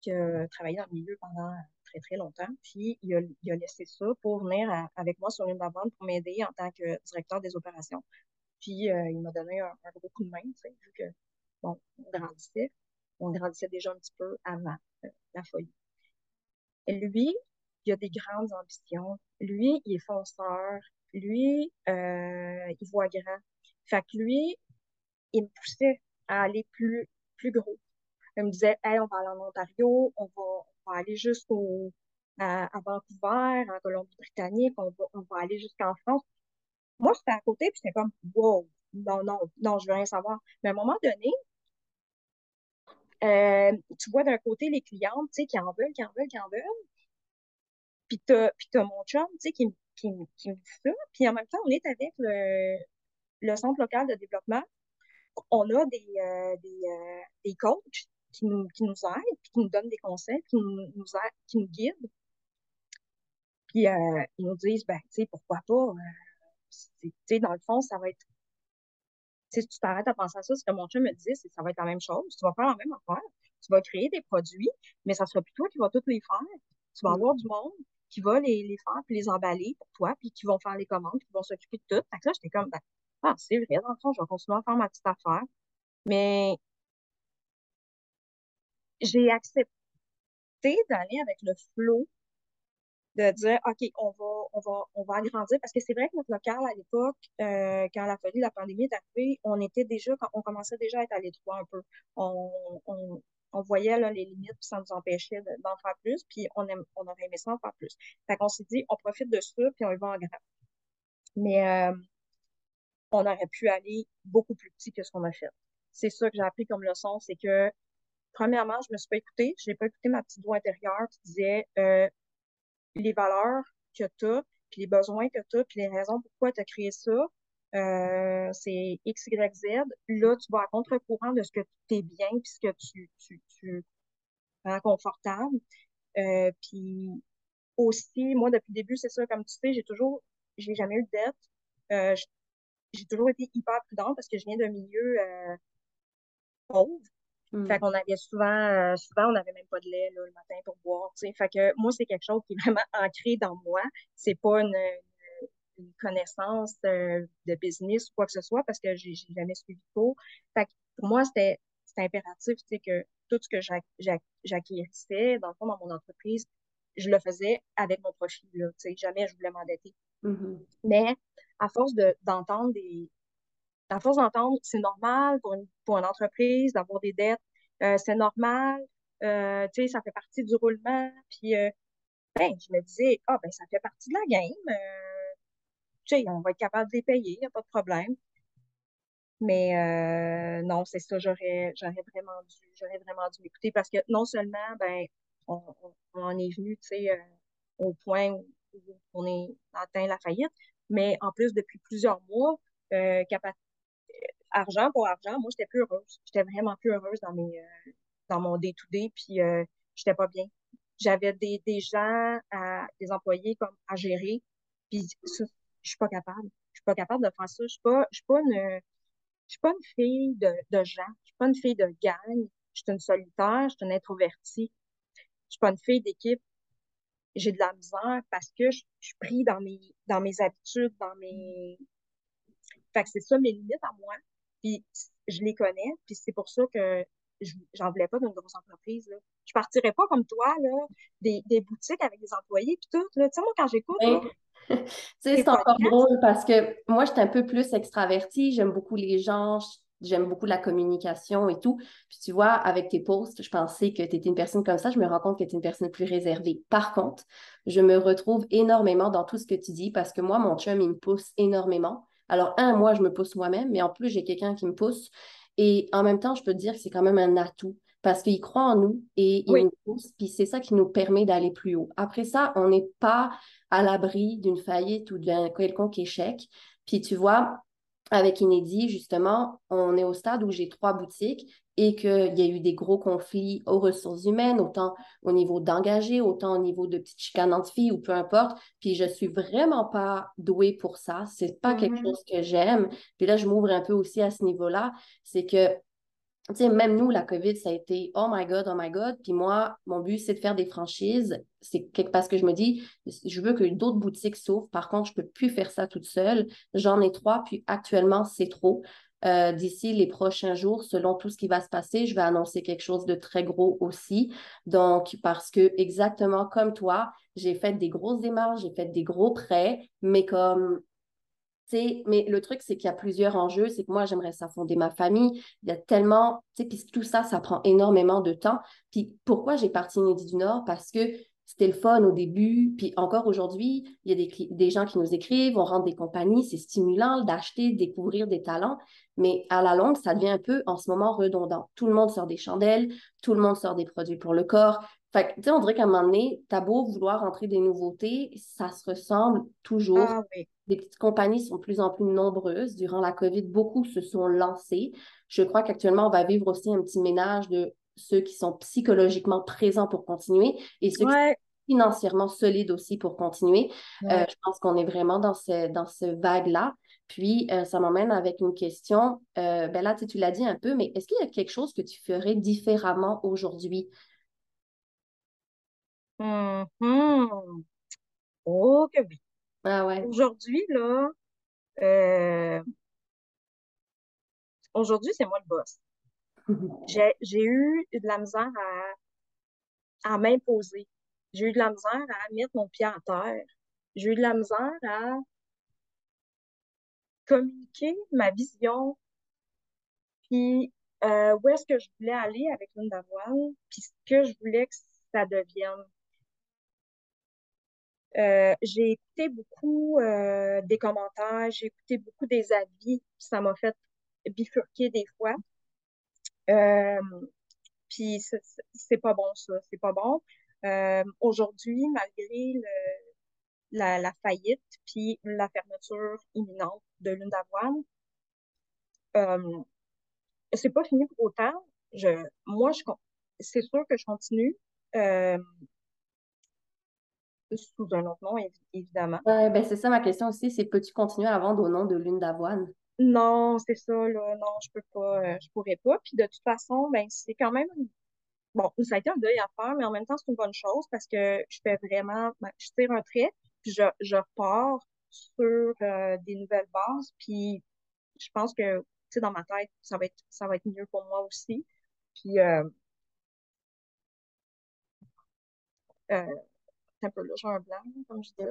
qui a travaillé dans le milieu pendant très, très longtemps. Puis, il a, il a laissé ça pour venir avec moi sur l'une d'avoine pour m'aider en tant que directeur des opérations. Puis, euh, il m'a donné un, gros coup de main, vu que, bon, on grandissait. On grandissait déjà un petit peu avant euh, la folie. Et lui, il a des grandes ambitions. Lui, il est fonceur. Lui, euh, il voit grand. Fait que lui, il me poussait à aller plus, plus gros. Il me disait, hey, on va aller en Ontario, on va, aller jusqu'au, à, Vancouver, en Colombie-Britannique, on va, on va aller jusqu'en France. Moi, j'étais à côté, puis j'étais comme, wow, non, non, non, je veux rien savoir. Mais à un moment donné, euh, tu vois d'un côté les clientes, tu sais, qui en veulent, qui en veulent, qui en veulent. Puis t'as, puis t'as mon chum, tu sais, qui, qui, qui me dit ça. Puis en même temps, on est avec le, le centre local de développement. On a des, euh, des, euh, des coachs qui nous, qui nous aident, puis qui nous donnent des conseils, qui nous, nous qui nous guident. Puis euh, ils nous disent, ben, tu sais, pourquoi pas, euh, tu sais, dans le fond, ça va être si tu t'arrêtes à penser à ça, ce que mon chum me disait, c'est que ça va être la même chose. Tu vas faire la même affaire. Tu vas créer des produits, mais ça sera plus toi qui vas tous les faire. Tu vas mm. avoir du monde qui va les, les faire puis les emballer pour toi, puis qui vont faire les commandes, qui vont s'occuper de tout. Fait que là, j'étais comme, ben, ah, c'est vrai, dans le fond, je vais continuer à faire ma petite affaire. Mais j'ai accepté d'aller avec le flow de dire, OK, on va, on va, on va agrandir. Parce que c'est vrai que notre local, à l'époque, euh, quand la folie de la pandémie est arrivée, on était déjà, on commençait déjà à être à l'étroit un peu. On, on, on voyait là, les limites, puis ça nous empêchait d'en faire plus, puis on, aime, on aurait aimé ça en faire plus. Fait qu'on s'est dit, on profite de ça, puis on y va en grand. Mais euh, on aurait pu aller beaucoup plus petit que ce qu'on a fait. C'est ça que j'ai appris comme leçon, c'est que, premièrement, je me suis pas écoutée, je n'ai pas écouté ma petite voix intérieure qui disait, euh, les valeurs que tu as, puis les besoins que tu as, puis les raisons pourquoi tu as créé ça, euh, c'est X, Y, Z. Là, tu vas à contre-courant de ce que tu es bien, puis ce que tu, tu, tu rends confortable. Euh, puis aussi, moi, depuis le début, c'est ça, comme tu sais, j'ai toujours, j'ai jamais eu de dette. Euh, j'ai toujours été hyper prudente parce que je viens d'un milieu euh, pauvre. Mm. Fait qu'on avait souvent, euh, souvent, on n'avait même pas de lait là, le matin pour boire. sais. Fait que moi, c'est quelque chose qui est vraiment ancré dans moi. C'est pas une, une connaissance de, de, business ou quoi que ce soit parce que j'ai jamais suivi de cours. Fait que pour moi, c'était impératif que tout ce que j'acquérissais, dans le fond, dans mon entreprise, je le faisais avec mon profit. Là, jamais je voulais m'endetter. Mm-hmm. Mais à force d'entendre des, à force d'entendre, c'est normal pour une, pour une entreprise d'avoir des dettes, euh, c'est normal, euh, tu sais, ça fait partie du roulement. Puis, euh, ben, je me disais, ah, ben, ça fait partie de la game. tu sais, on va être capable de les payer, il n'y a pas de problème. Mais non, c'est ça, j'aurais, vraiment dû, dû m'écouter parce que non seulement, ben, on, on, est venu, tu sais, au point où on est atteint la faillite, mais en plus, depuis plusieurs mois, euh, argent pour argent, moi, j'étais plus heureuse. J'étais vraiment plus heureuse dans mes euh, dans mon day-to-day, puis euh, j'étais pas bien. J'avais des, des gens, à, des employés comme à gérer, puis je suis pas capable. Je suis pas capable de faire ça. Je suis pas, je suis pas une, je suis pas une fille de, de gens. Je suis pas une fille de gang. Je suis une solitaire, je suis une introvertie. Je suis pas une fille d'équipe. J'ai de la misère parce que je, je suis pris dans mes, dans mes habitudes, dans mes, fait que c'est ça mes limites à moi. Puis je les connais, puis c'est pour ça que j'en voulais pas d'une grosse entreprise. Là. Je partirais pas comme toi, là, des, des boutiques avec des employés puis tout. Là. Tu sais, moi, quand j'écoute, c'est encore drôle parce que moi, j'étais un peu plus extravertie. J'aime beaucoup les gens. J'aime beaucoup la communication et tout. Puis tu vois, avec tes posts, je pensais que tu étais une personne comme ça. Je me rends compte que tu es une personne plus réservée. Par contre, je me retrouve énormément dans tout ce que tu dis parce que moi, mon chum, il me pousse énormément. Alors, un, moi, je me pousse moi-même, mais en plus, j'ai quelqu'un qui me pousse. Et en même temps, je peux te dire que c'est quand même un atout parce qu'il croit en nous et il nous pousse, puis c'est ça qui nous permet d'aller plus haut. Après ça, on n'est pas à l'abri d'une faillite ou d'un quelconque échec. Puis tu vois, avec Inédit, justement, on est au stade où j'ai trois boutiques et qu'il y a eu des gros conflits aux ressources humaines, autant au niveau d'engagés, autant au niveau de petites chicanantes filles ou peu importe. Puis je suis vraiment pas douée pour ça. C'est pas quelque mm-hmm. chose que j'aime. Puis là, je m'ouvre un peu aussi à ce niveau-là. C'est que tu même nous, la COVID, ça a été oh my God, oh my God. Puis moi, mon but, c'est de faire des franchises. C'est parce que je me dis, je veux que d'autres boutiques s'ouvrent. Par contre, je ne peux plus faire ça toute seule. J'en ai trois, puis actuellement, c'est trop. Euh, d'ici les prochains jours, selon tout ce qui va se passer, je vais annoncer quelque chose de très gros aussi. Donc, parce que exactement comme toi, j'ai fait des grosses démarches, j'ai fait des gros prêts, mais comme mais le truc, c'est qu'il y a plusieurs enjeux. C'est que moi, j'aimerais ça fonder ma famille. Il y a tellement, tu sais, puis tout ça, ça prend énormément de temps. Puis pourquoi j'ai parti Inédit du Nord? Parce que c'était le fun au début. Puis encore aujourd'hui, il y a des, des, gens qui nous écrivent, on rentre des compagnies, c'est stimulant d'acheter, de découvrir des talents. Mais à la longue, ça devient un peu en ce moment redondant. Tout le monde sort des chandelles, tout le monde sort des produits pour le corps. Fait que, tu sais, on dirait qu'à un moment donné, t'as beau vouloir rentrer des nouveautés, ça se ressemble toujours. Ah, oui. Les petites compagnies sont de plus en plus nombreuses. Durant la COVID, beaucoup se sont lancés. Je crois qu'actuellement, on va vivre aussi un petit ménage de ceux qui sont psychologiquement présents pour continuer et ceux qui sont financièrement solides aussi pour continuer. Euh, je pense qu'on est vraiment dans ce, dans ce vague-là. Puis, euh, ça m'emmène avec une question. Euh, ben là, tu l'as dit un peu, mais est-ce qu'il y a quelque chose que tu ferais différemment aujourd'hui? Mm Oh que oui. Ah ouais. Aujourd'hui, là, euh, aujourd'hui, c'est moi le boss. J'ai, eu de la misère à, à m'imposer. J'ai eu de la misère à mettre mon pied à terre. J'ai eu de la misère à communiquer ma vision, puis euh, où est-ce que je voulais aller avec une d'avoine, puis ce que je voulais que ça devienne. Euh, j'ai écouté beaucoup euh, des commentaires, j'ai écouté beaucoup des avis, ça m'a fait bifurquer des fois. Euh, puis c'est pas bon ça, c'est pas bon. Aujourd'hui, malgré la, la, faillite puis la fermeture imminente de l'une d'avoine, c'est pas fini pour autant. Je, moi, je, c'est sûr que je continue sous un autre nom, évidemment. Ouais, ben c'est ça ma question aussi, c'est peux-tu continuer à vendre au nom de l'une d'avoine? Non, c'est ça, là. Non, je peux pas, euh, je pourrais pas. Puis de toute façon, ben c'est quand même bon, ça a été un deuil à faire, mais en même temps, c'est une bonne chose parce que je fais vraiment, ben, je tire un trait, puis je, je repars sur euh, des nouvelles bases. Puis je pense que, tu sais, dans ma tête, ça va être, ça va être mieux pour moi aussi. Puis euh, euh un peu là, j'ai un blanc, comme je disais.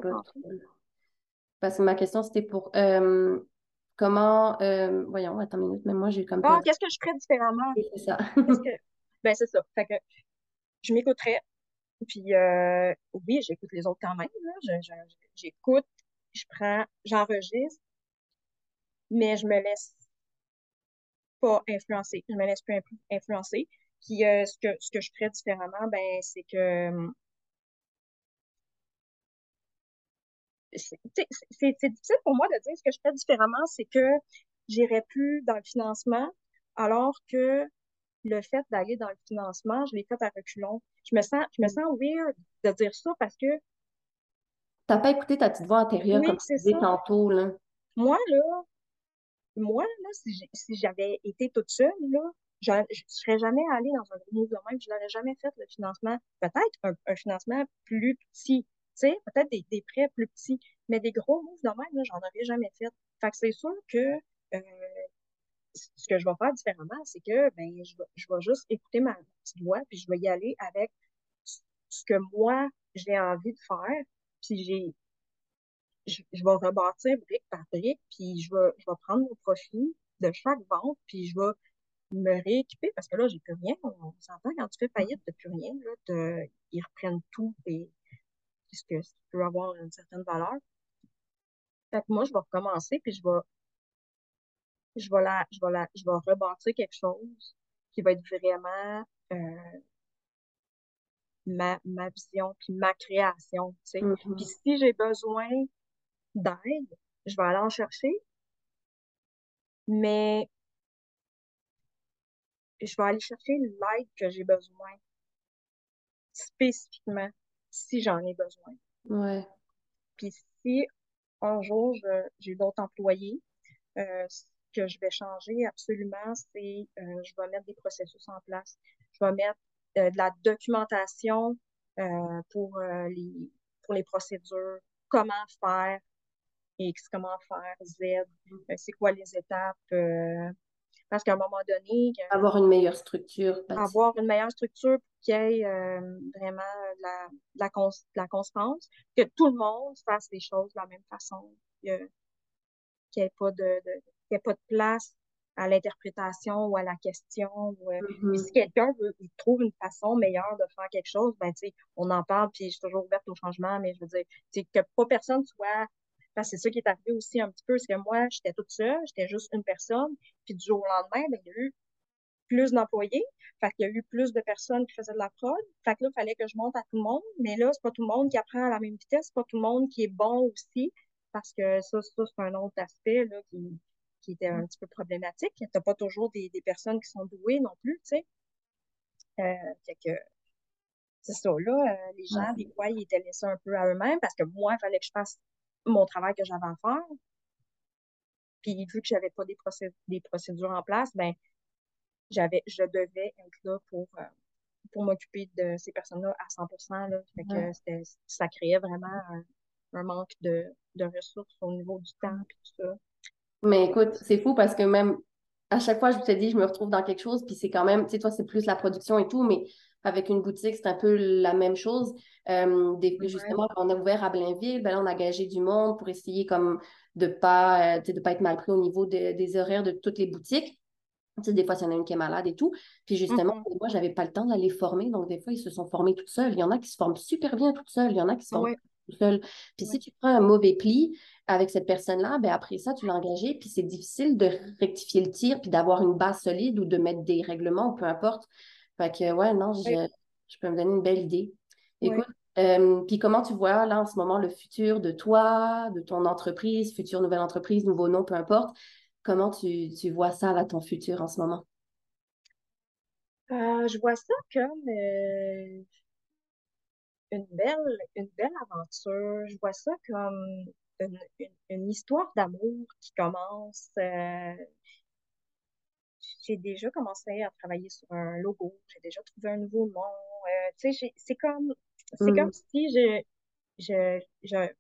Parce que ma question, c'était pour euh, comment. Euh, voyons, attends une minute, mais moi, j'ai comme. Ah, qu'est-ce que je ferais différemment? c'est ça. Ben, c'est ça. Fait que je m'écouterais. Puis, euh, oui, j'écoute les autres quand même. J'écoute, je, prends, j'enregistre, mais je me laisse pas influencer. Je me laisse plus influencer. Puis, ce, que, ce que je ferais différemment, ben, c'est que c'est difficile pour moi de dire ce que je ferais différemment, c'est que j'irais plus dans le financement, alors que le fait d'aller dans le financement, je l'ai fait à reculons. Je me sens, je me sens weird de dire ça parce que. T'as pas écouté ta petite voix intérieure comme tu disais tantôt, là. Moi, là, moi, là, si j'avais été toute seule, là, je ne serais jamais allée dans un gros mouvement, je n'aurais jamais fait le financement. Peut-être un, un, financement plus petit, sais, peut-être des, des, prêts plus petits, mais des gros moves de même, j'en avais jamais fait. Fait que c'est sûr que euh, ce que je vais faire différemment, c'est que ben, je, vais, je vais juste écouter ma petite voix, puis je vais y aller avec ce que moi, j'ai envie de faire, puis j'ai je, je, vais rebâtir brique par brique, puis je vais, je vais prendre mon profit de chaque vente, puis je vais me rééquiper parce que là, j'ai plus rien. On, s'entend quand tu fais faillite, tu plus rien. Là, ils reprennent tout ce que ça peut avoir une certaine valeur. Fait que moi, je vais recommencer, puis je vais je vais la, je vais la, je vais rebâtir quelque chose qui va être vraiment euh, ma, ma vision, puis ma création, tu sais. Mhm. Puis si j'ai besoin d'aide, je vais aller en chercher, mais je vais aller chercher l'aide que j'ai besoin, spécifiquement, si j'en ai besoin. Ouais. Puis si un jour j'ai d'autres employés, euh, ce que je vais changer absolument, c'est euh, je vais mettre des processus en place. Je vais mettre euh, de la documentation euh, pour, euh, les, pour les procédures, comment faire X, comment faire Z, euh, c'est quoi les étapes. Parce qu'à un moment donné, Avoir une meilleure structure. avoir une meilleure structure pour qu'il y ait euh, vraiment de la, de la, cons- de la constance, que tout le monde fasse les choses de la même façon, qu'il n'y ait pas de, de- qu'il y ait pas de place à l'interprétation ou à la question. Ou, euh, Mhm. puis si quelqu'un trouve une façon meilleure de faire quelque chose, ben, tu sais, on en parle, puis je suis toujours ouverte au changement, mais je veux dire, que pas personne soit, parce que c'est ça qui est arrivé aussi un petit peu, c'est que moi, j'étais toute seule, j'étais juste une personne, puis du jour au lendemain, ben, il y a eu plus d'employés, fait qu'il y a eu plus de personnes qui faisaient de la prod, fait que là, il fallait que je monte à tout le monde, mais là, c'est pas tout le monde qui apprend à la même vitesse, c'est pas tout le monde qui est bon aussi, parce que ça, ça c'est un autre aspect, là, qui, qui était un petit peu problématique. T'as pas toujours des, des personnes qui sont douées non plus, tu sais. Euh, fait que, c'est ça, là, euh, les gens, des fois, ils étaient laissés un peu à eux-mêmes parce que moi, il fallait que je fasse mon travail que j'avais à faire. Puis, vu que j'avais pas des, procé- des procédures en place, ben, j'avais, je devais être là pour, euh, pour m'occuper de ces personnes-là à 100%, là. Fait que Ouais. ça créait vraiment un, un manque de, de ressources au niveau du temps et tout ça. Mais écoute, c'est fou parce que même à chaque fois, je te dis, je me retrouve dans quelque chose, puis c'est quand même, tu sais, toi, c'est plus la production et tout, mais avec une boutique, c'est un peu la même chose. Euh, des- justement, on a ouvert à Blainville, ben là, on a engagé du monde pour essayer comme de pas, euh, de pas être mal pris au niveau de- des horaires de toutes les boutiques. Des fois, s'il y en a une qui est malade et tout. Puis justement, Mhm. moi, j'avais pas le temps d'aller former. Donc, des fois, ils se sont formés toutes seuls. Il y en a qui se forment super bien toutes seules. Il y en a qui se forment Ouais. tout seuls. Puis si tu prends un mauvais pli avec cette personne-là, ben après ça, tu l'as engagé. Puis c'est difficile de rectifier le tir, puis d'avoir une base solide ou de mettre des règlements ou peu importe. Fait que, ouais, non, je, je peux me donner une belle idée. Écoute, euh, puis comment tu vois là en ce moment le futur de toi, de ton entreprise, future nouvelle entreprise, nouveau nom, peu importe. Comment tu, tu vois ça, là, ton futur en ce moment? Euh, je vois ça comme euh, une belle, une belle aventure. Je vois ça comme une, une- une histoire d'amour qui commence. J'ai déjà commencé à travailler sur un logo. J'ai déjà trouvé un nouveau nom. Euh, tu sais, c'est comme, c'est Mm. comme si je, je, je-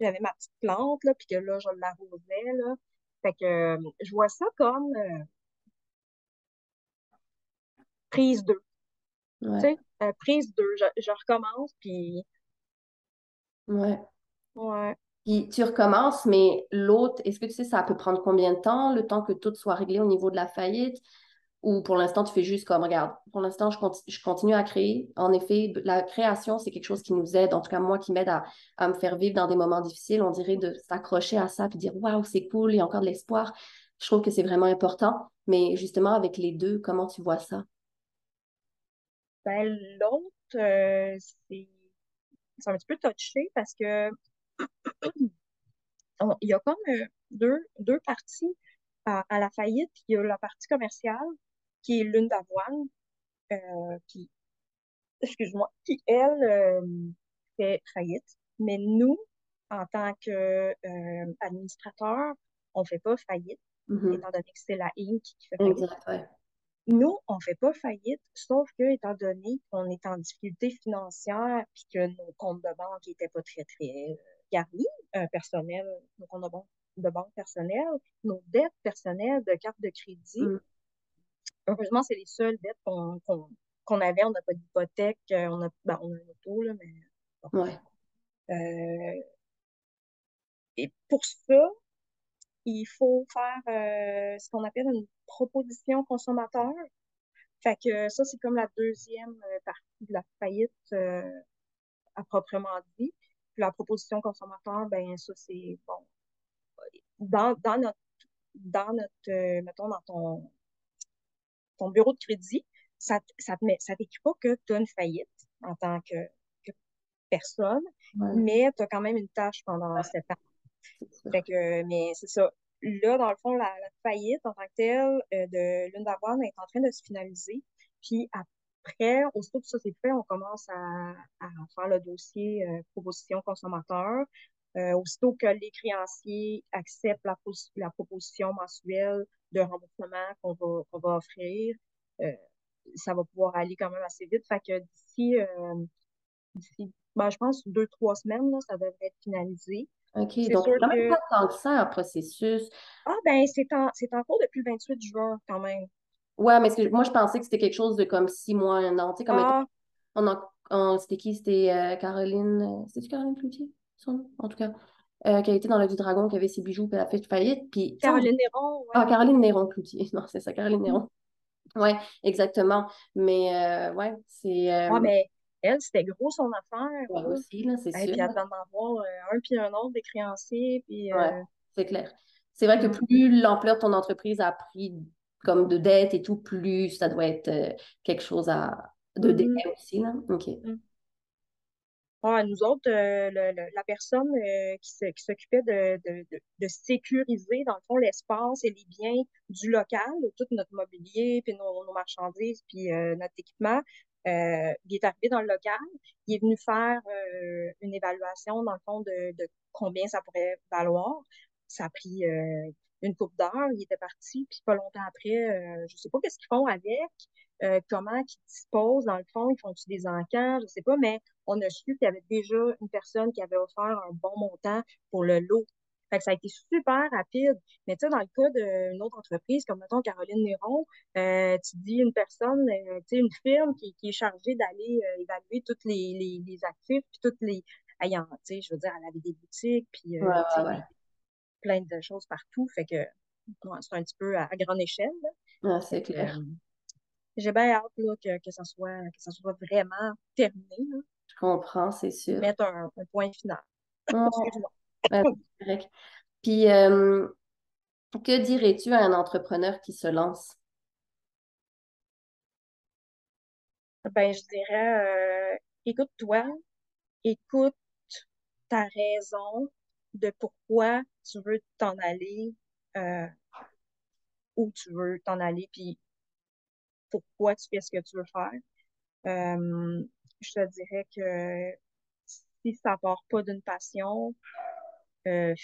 j'avais ma petite plante, là, puis que là, je l'arrosais, là. Fait que euh, je vois ça comme euh, prise 2. Tu sais, prise 2. Je, je recommence, puis ouais. ouais. Tu recommences, mais l'autre, est-ce que tu sais, ça peut prendre combien de temps, le temps que tout soit réglé au niveau de la faillite? Ou pour l'instant, tu fais juste comme, regarde, pour l'instant, je, je continue à créer. En effet, la création, c'est quelque chose qui nous aide, en tout cas moi, qui m'aide à, à me faire vivre dans des moments difficiles. On dirait de s'accrocher à ça puis dire, waouh, c'est cool, il y a encore de l'espoir. Je trouve que c'est vraiment important. Mais justement, avec les deux, comment tu vois ça? Ben, l'autre, euh, c'est un petit peu touché parce que on- il y a comme euh, deux, deux parties à, à la faillite. Il y a la partie commerciale qui est l'une d'avoine, euh, qui, excuse-moi, qui, elle, euh, fait faillite. Mais nous, en tant que administrateur, on fait pas faillite, Mhm. étant donné que c'est la Inc. qui fait faillite. Exact, ouais. Nous, on fait pas faillite, sauf que, étant donné qu'on est en difficulté financière puis que nos comptes de banque n'étaient pas très, très euh, garnis, euh, personnels, nos comptes de banque de banque personnelle, nos dettes personnelles de carte de crédit. Mm. Heureusement, c'est les seules dettes qu'on avait. On n'a pas d'hypothèque, euh, on a, ben, on a un auto, là, mais bon. Ouais. Euh, et pour ça, il faut faire euh, ce qu'on appelle une proposition consommateur. Fait que ça, c'est comme la deuxième partie de la faillite euh, à proprement dit. Puis la proposition consommateur, ben ça, c'est bon. Dans, dans notre, dans notre euh, mettons, dans ton, ton bureau de crédit, ça, ça te met, ça t'écrit pas que tu as une faillite en tant que, que personne, Ouais. mais tu as quand même une tâche pendant sept ans. Fait que, mais c'est ça. Là, dans le fond, la, la faillite en tant que telle euh, de Lune d'Avoine est en train de se finaliser. Puis après, aussitôt que ça c'est fait, on commence à, à faire le dossier euh, proposition consommateur. Euh, aussitôt que les créanciers acceptent la, pos- la proposition mensuelle de remboursement qu'on va, va offrir, euh, ça va pouvoir aller quand même assez vite. Fait que d'ici, ben, je pense, deux, trois semaines, là, ça devrait être finalisé. OK, donc quand même que pas tant que ça un processus? Ah, ben, c'est en, c'est en cours depuis le 28 juin, quand même. Ouais, mais que- moi, je pensais que c'était quelque chose de comme six mois, un an. Tu sais, comme Ah, on en- on- c'était qui? C'était euh, Caroline. euh, C'était-tu Caroline Cloutier? son nom? En tout cas, euh, qui a été dans le du Dragon, qui avait ses bijoux, puis elle a fait faillite. Puis, Caroline Néron, ouais. Ah, Caroline Néron Cloutier. Non, c'est ça, Caroline Néron. Ouais, exactement. Mais, euh, ouais, c'est. Ouais, mais elle, c'était gros son affaire, ouais, aussi, là, c'est sûr. puis, elle devait en avoir un puis un autre des créanciers, puis... Ouais, c'est clair. C'est vrai que mm, plus l'ampleur de ton entreprise a pris comme de dettes et tout, plus ça doit être euh, quelque chose à, de mhm, délai aussi, là. OK. mm. Ouais, nous autres, euh, le- le- la personne euh, qui s'occupait de, de, de, de sécuriser, dans le fond, l'espace et les biens du local, tout notre mobilier, puis nos, nos marchandises, puis euh, notre équipement, il est arrivé dans le local. Il est venu faire une évaluation, dans le fond, de, combien ça pourrait valoir. Ça a pris une couple d'heures. Il était parti, puis pas longtemps après, euh, je sais pas qu'est-ce qu'ils font avec, euh, comment ils disposent, dans le fond, ils font-tu des encans, je sais pas, mais on a su qu'il y avait déjà une personne qui avait offert un bon montant pour le lot. Fait que ça a été super rapide. Mais tu sais, dans le cas d'une autre entreprise, comme mettons Caroline Néron, euh, tu dis une personne, euh, tu sais, une firme qui, qui est chargée d'aller euh, évaluer tous les, les, les actifs, puis toutes les ayant, tu sais, je veux dire, elle avait des boutiques, puis euh, ouais, ouais. Plein de choses partout. Fait que c'est un petit peu à, à grande échelle. Ah, c'est clair. euh, j'ai bien hâte là, que, que ça soit, que ça soit vraiment terminé, là. Je comprends, c'est sûr. Mettre un, un point final. Puis, euh, que dirais-tu à un entrepreneur qui se lance? Ben, je dirais, euh, écoute-toi, écoute ta raison de pourquoi tu veux t'en aller, euh, où tu veux t'en aller, puis pourquoi tu fais ce que tu veux faire. Euh, je te dirais que si ça part pas d'une passion, euh,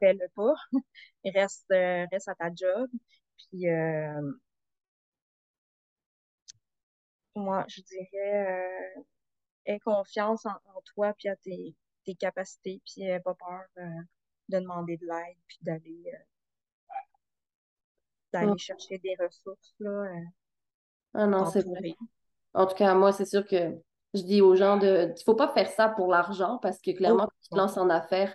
fais-le pas. Reste, euh, reste à ta job. Puis, euh, moi, je dirais, euh, aie confiance en, en toi, puis à tes, tes capacités, puis pas peur euh, de demander de l'aide, puis d'aller euh, d'aller chercher des ressources, là, euh, Ah non, c'est vrai. En tout cas, moi, c'est sûr que je dis aux gens de, il faut pas faire ça pour l'argent parce que Oh, clairement, quand tu te lances en affaires,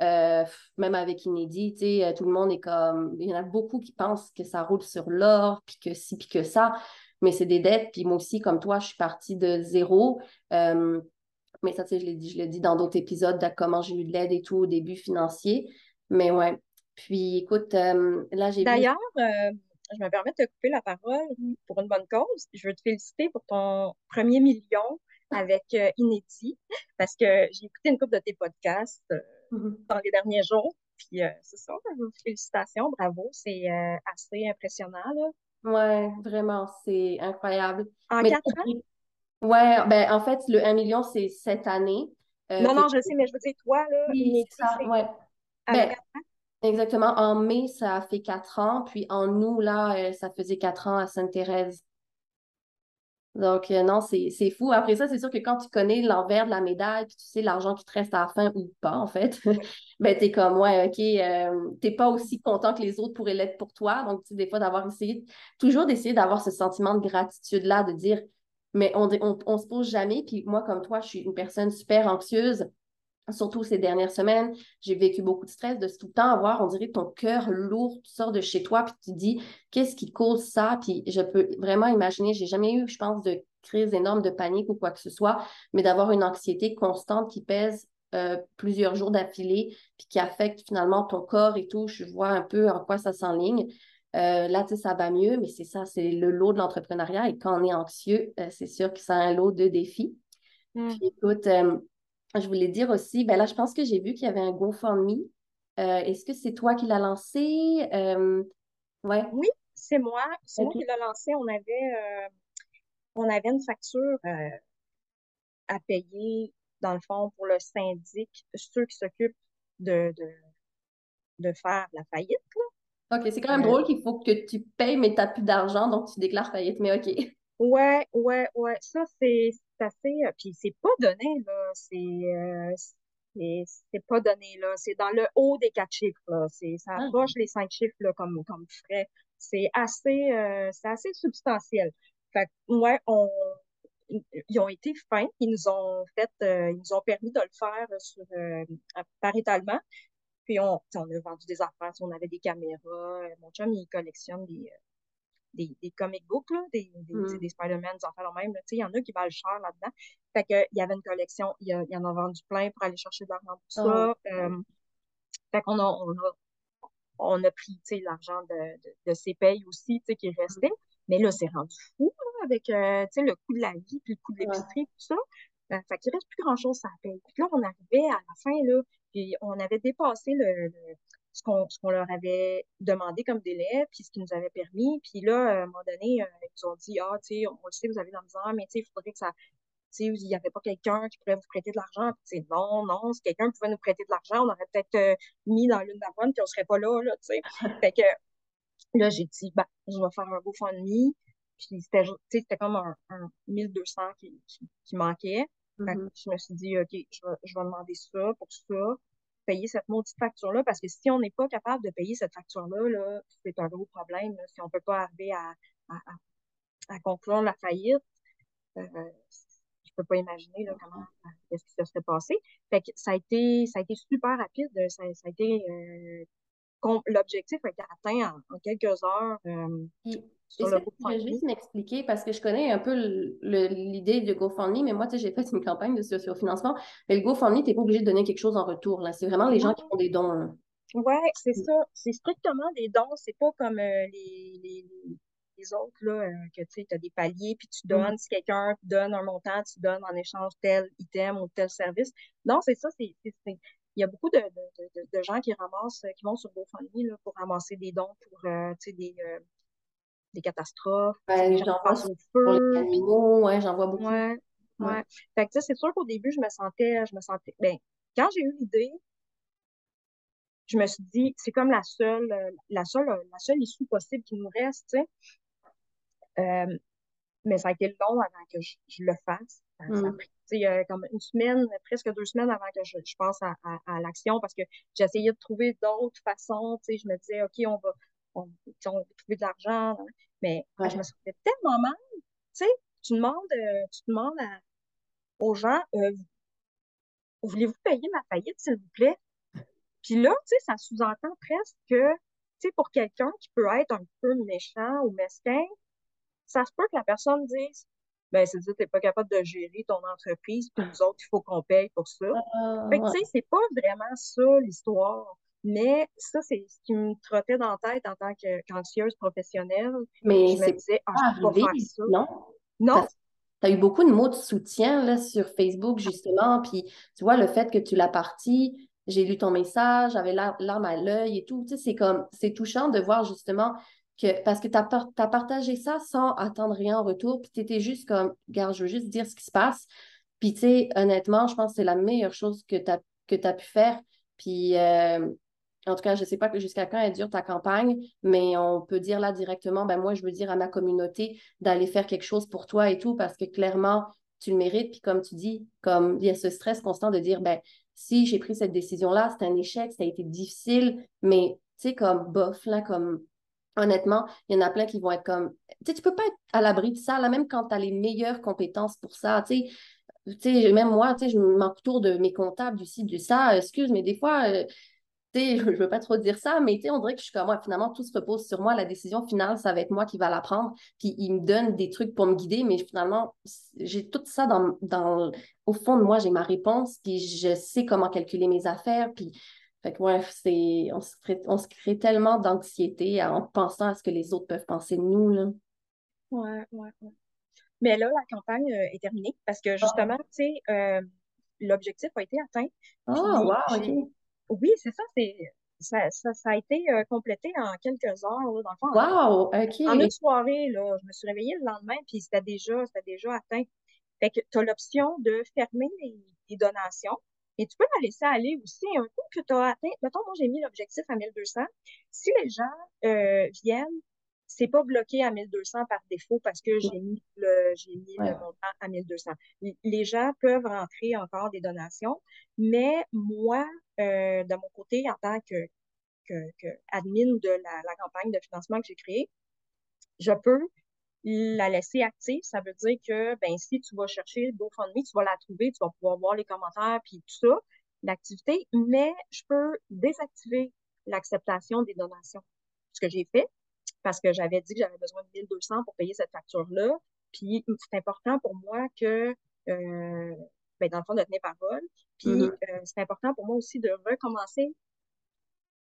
euh, même avec Inédit, tu sais, tout le monde est comme, il y en a beaucoup qui pensent que ça roule sur l'or, puis que ci, puis que ça, mais c'est des dettes. Puis moi aussi, comme toi, je suis partie de zéro. Euh, mais ça, tu sais, je l'ai dit, je l'ai dit dans d'autres épisodes de comment j'ai eu de l'aide et tout au début financier. Mais ouais. Puis écoute, euh, là, j'ai vu. D'ailleurs, euh, je me permets de te couper la parole pour une bonne cause. Je veux te féliciter pour ton premier million avec euh, Inédit, parce que j'ai écouté une couple de tes podcasts euh, Mhm. dans les derniers jours. Puis c'est ça, félicitations, bravo, c'est assez impressionnant, là. Ouais, vraiment, c'est incroyable. En Mais quatre ans? Ouais, ben en fait, le 1 million, c'est cette année. Euh, Non, non, je sais, mais je veux dire, toi, là, Oui, ça, ouais. Ben, quatre ans? exactement. En mai, ça a fait quatre ans. Puis en août, là, euh, ça faisait quatre ans à Sainte-Thérèse. Donc, euh, non, c'est fou. Après ça, c'est sûr que quand tu connais l'envers de la médaille, puis tu sais l'argent qui te reste à la fin ou pas, en fait, ben, t'es comme, ouais, OK, euh, t'es pas aussi content que les autres pourraient l'être pour toi. Donc, tu sais, des fois, d'avoir essayé, toujours d'essayer d'avoir ce sentiment de gratitude-là, de dire, mais on, on, on se pose jamais. Puis moi, comme toi, je suis une personne super anxieuse surtout ces dernières semaines, j'ai vécu beaucoup de stress de tout le temps avoir, on dirait, ton cœur lourd, tu sors de chez toi, puis tu dis, qu'est-ce qui cause ça? Puis je peux vraiment imaginer, j'ai jamais eu, je pense, de crise énorme de panique ou quoi que ce soit, mais d'avoir une anxiété constante qui pèse euh, plusieurs jours d'affilée, puis qui affecte finalement ton corps et tout. Je vois un peu en quoi ça s'enligne. Euh, là, tu sais, ça va mieux, mais c'est ça, c'est le lot de l'entrepreneuriat. Et quand on est anxieux, euh, c'est sûr que c'est un lot de défis. Mmh. Puis écoute, je voulais dire aussi, ben là, je pense que j'ai vu qu'il y avait un GoFundMe. Euh, est-ce que c'est toi qui l'as lancé? Euh, ouais. Oui, c'est moi. C'est moi qui l'ai lancé. On avait, euh, on avait une facture à payer, dans le fond, pour le syndic, ceux qui s'occupent de, de, faire la faillite. OK, c'est quand même drôle qu'il faut que tu payes, mais tu n'as plus d'argent, donc tu déclares faillite, mais OK. Ouais, ouais, ouais. Ça, c'est assez. Euh, puis c'est pas donné, là. C'est euh, c'est pas donné, là. C'est dans le haut des quatre chiffres, là. Ça ah. approche les cinq chiffres, là, comme, comme frais. C'est assez, euh, c'est assez substantiel. Fait que, ouais, on, ils ont été fins. Ils nous ont fait, ils nous ont permis de le faire sur, paritalement. Puis on, on a vendu des affaires, on avait des caméras. Mon chum, il collectionne des, des, des comic books, là, des, des, mm. des Spider-Man, des enfants même. Il y en a qui valent cher là-dedans. Fait que, il y avait une collection, il y, en a vendu plein pour aller chercher de l'argent pour ça. Ah. Euh, fait qu'on a, on a, on a pris l'argent de, de, de, ses payes aussi qui restait. Mm. Mais là, c'est rendu fou là, avec euh, le coût de la vie puis le coût de l'épicerie, tout ça. Euh, fait qu'il reste plus grand-chose à payer. Puis là, on arrivait à la fin, là, puis on avait dépassé le, ce qu'on leur avait demandé comme délai, puis ce qui nous avait permis. Puis là, à un moment donné, euh, ils nous ont dit, ah, tu sais, on le sait, vous avez de la misère, mais tu sais, il faudrait que ça, tu sais, il n'y avait pas quelqu'un qui pourrait vous prêter de l'argent. Puis non, non, si quelqu'un pouvait nous prêter de l'argent, on aurait peut-être euh, mis dans l'une d'avoine, puis on serait pas là, là, tu sais. fait que là, j'ai dit, bah, je vais faire un GoFundMe. Puis c'était, c'était comme un, un 1200 qui, qui, manquait. Je me suis dit, OK, je vais, je vais demander ça pour ça payer cette maudite facture-là, parce que si on n'est pas capable de payer cette facture-là, -là, c'est un gros problème. Si on ne peut pas arriver à, à, à, conclure la faillite, euh, je ne peux pas imaginer là, comment qu'est-ce qui se serait passé. Fait que ça a été, ça a été super rapide. Ça, ça a été euh, l'objectif a été atteint en, quelques heures. Euh, tu peux juste m'expliquer, parce que je connais un peu l'idée de GoFundMe, mais moi, tu sais, j'ai fait une campagne de socio-financement, mais le GoFundMe, tu n'es pas obligé de donner quelque chose en retour. Là. C'est vraiment les gens qui font des dons. Oui, c'est ça. C'est strictement des dons. C'est pas comme euh, les, les, les, autres, là, euh, que tu as des paliers, puis tu donnes. Si quelqu'un donne un montant, tu donnes en échange tel item ou tel service. Non, c'est ça. C'est il y a beaucoup de, de, de, de, gens qui ramassent, qui vont sur GoFundMe là, pour ramasser des dons pour euh, des, des catastrophes. Ouais, j'en vois feu. Pour les animaux, ouais, j'en vois beaucoup. Ouais, ouais. Fait que, c'est sûr qu'au début, je me sentais, je me sentais, ben, quand j'ai eu l'idée, je me suis dit, c'est comme la seule, la seule, la seule issue possible qui nous reste, tu sais. Euh, mais ça a été long avant que je, le fasse. Ça, a mm. pris, euh, comme une semaine, presque deux semaines avant que je, je pense à, à, à l'action parce que j'essayais de trouver d'autres façons. Tu sais, je me disais, OK, on va, on, on veut trouver de l'argent. Hein. Mais je me sentais tellement mal. Tu sais, tu demandes, euh, tu demandes aux gens, euh, voulez-vous payer ma faillite, s'il vous plaît? Puis là, tu sais, ça sous-entend presque que, tu sais, pour quelqu'un qui peut être un peu méchant ou mesquin, ça se peut que la personne dise, ben, c'est que tu n'es pas capable de gérer ton entreprise, puis nous autres, il faut qu'on paye pour ça. Ah, fait que, tu sais, c'est pas vraiment ça l'histoire. Mais ça, c'est ce qui me trottait dans la tête en tant qu'anxieuse professionnelle. Mais je me disais, ah, je peux pas faire ça. Non? Non. Tu as eu beaucoup de mots de soutien là, sur Facebook, justement. Puis, tu vois, le fait que tu l'as parti, j'ai lu ton message, j'avais l'arme à l'œil et tout. Tu sais, c'est comme, c'est touchant de voir justement que, parce que tu as, partagé ça sans attendre rien en retour. Puis, tu étais juste comme, regarde, je veux juste dire ce qui se passe. Puis, tu sais, honnêtement, je pense que c'est la meilleure chose que tu as pu faire. Puis, euh, en tout cas, je ne sais pas jusqu'à quand elle dure ta campagne, mais on peut dire là directement, ben moi, je veux dire à ma communauté d'aller faire quelque chose pour toi et tout, parce que clairement, tu le mérites. Puis comme tu dis, comme il y a ce stress constant de dire, ben si j'ai pris cette décision-là, c'est un échec, ça a été difficile, mais tu sais, comme bof, là, comme honnêtement, il y en a plein qui vont être comme, tu sais, tu peux pas être à l'abri de ça, là, même quand tu as les meilleures compétences pour ça, tu sais, tu sais, même moi, tu sais, je m'entoure de mes comptables, du site, du ça, excuse, mais des fois, euh, je veux pas trop dire ça, mais on dirait que je suis comme moi, finalement, tout se repose sur moi, la décision finale, ça va être moi qui va la prendre, puis il me donne des trucs pour me guider, mais finalement, j'ai tout ça dans, dans, au fond de moi, j'ai ma réponse, puis je sais comment calculer mes affaires, puis fait que, ouais, c'est, on se crée, on se crée tellement d'anxiété en pensant à ce que les autres peuvent penser de nous, là. Ouais, ouais, ouais. Mais là, la campagne euh, est terminée parce que justement, tu sais, euh, l'objectif a été atteint. Ah, wow, OK. Oui, c'est ça, c'est ça, ça, a été euh, complété en quelques heures, là, dans le fond. Wow, OK. En une soirée, là, je me suis réveillée le lendemain, puis c'était déjà, c'était déjà atteint. Fait que tu as l'option de fermer les, donations, et tu peux la laisser aller aussi. Un coup que tu as atteint, mettons, moi, j'ai mis l'objectif à 1200. Si les gens viennent c'est pas bloqué à 1200 par défaut parce que j'ai mis le, j'ai mis le montant à 1200. Les gens peuvent rentrer encore des donations, mais moi, euh, de mon côté, en tant que, que, que admin de la, la, campagne de financement que j'ai créée, je peux la laisser active. Ça veut dire que, ben, si tu vas chercher le GoFundMe, tu vas la trouver, tu vas pouvoir voir les commentaires puis tout ça, l'activité, mais je peux désactiver l'acceptation des donations. Ce que j'ai fait, parce que j'avais dit que j'avais besoin de 1200 pour payer cette facture-là. Puis c'est important pour moi que, euh, ben, dans le fond, de tenir parole. Puis mm-hmm. euh, c'est important pour moi aussi de recommencer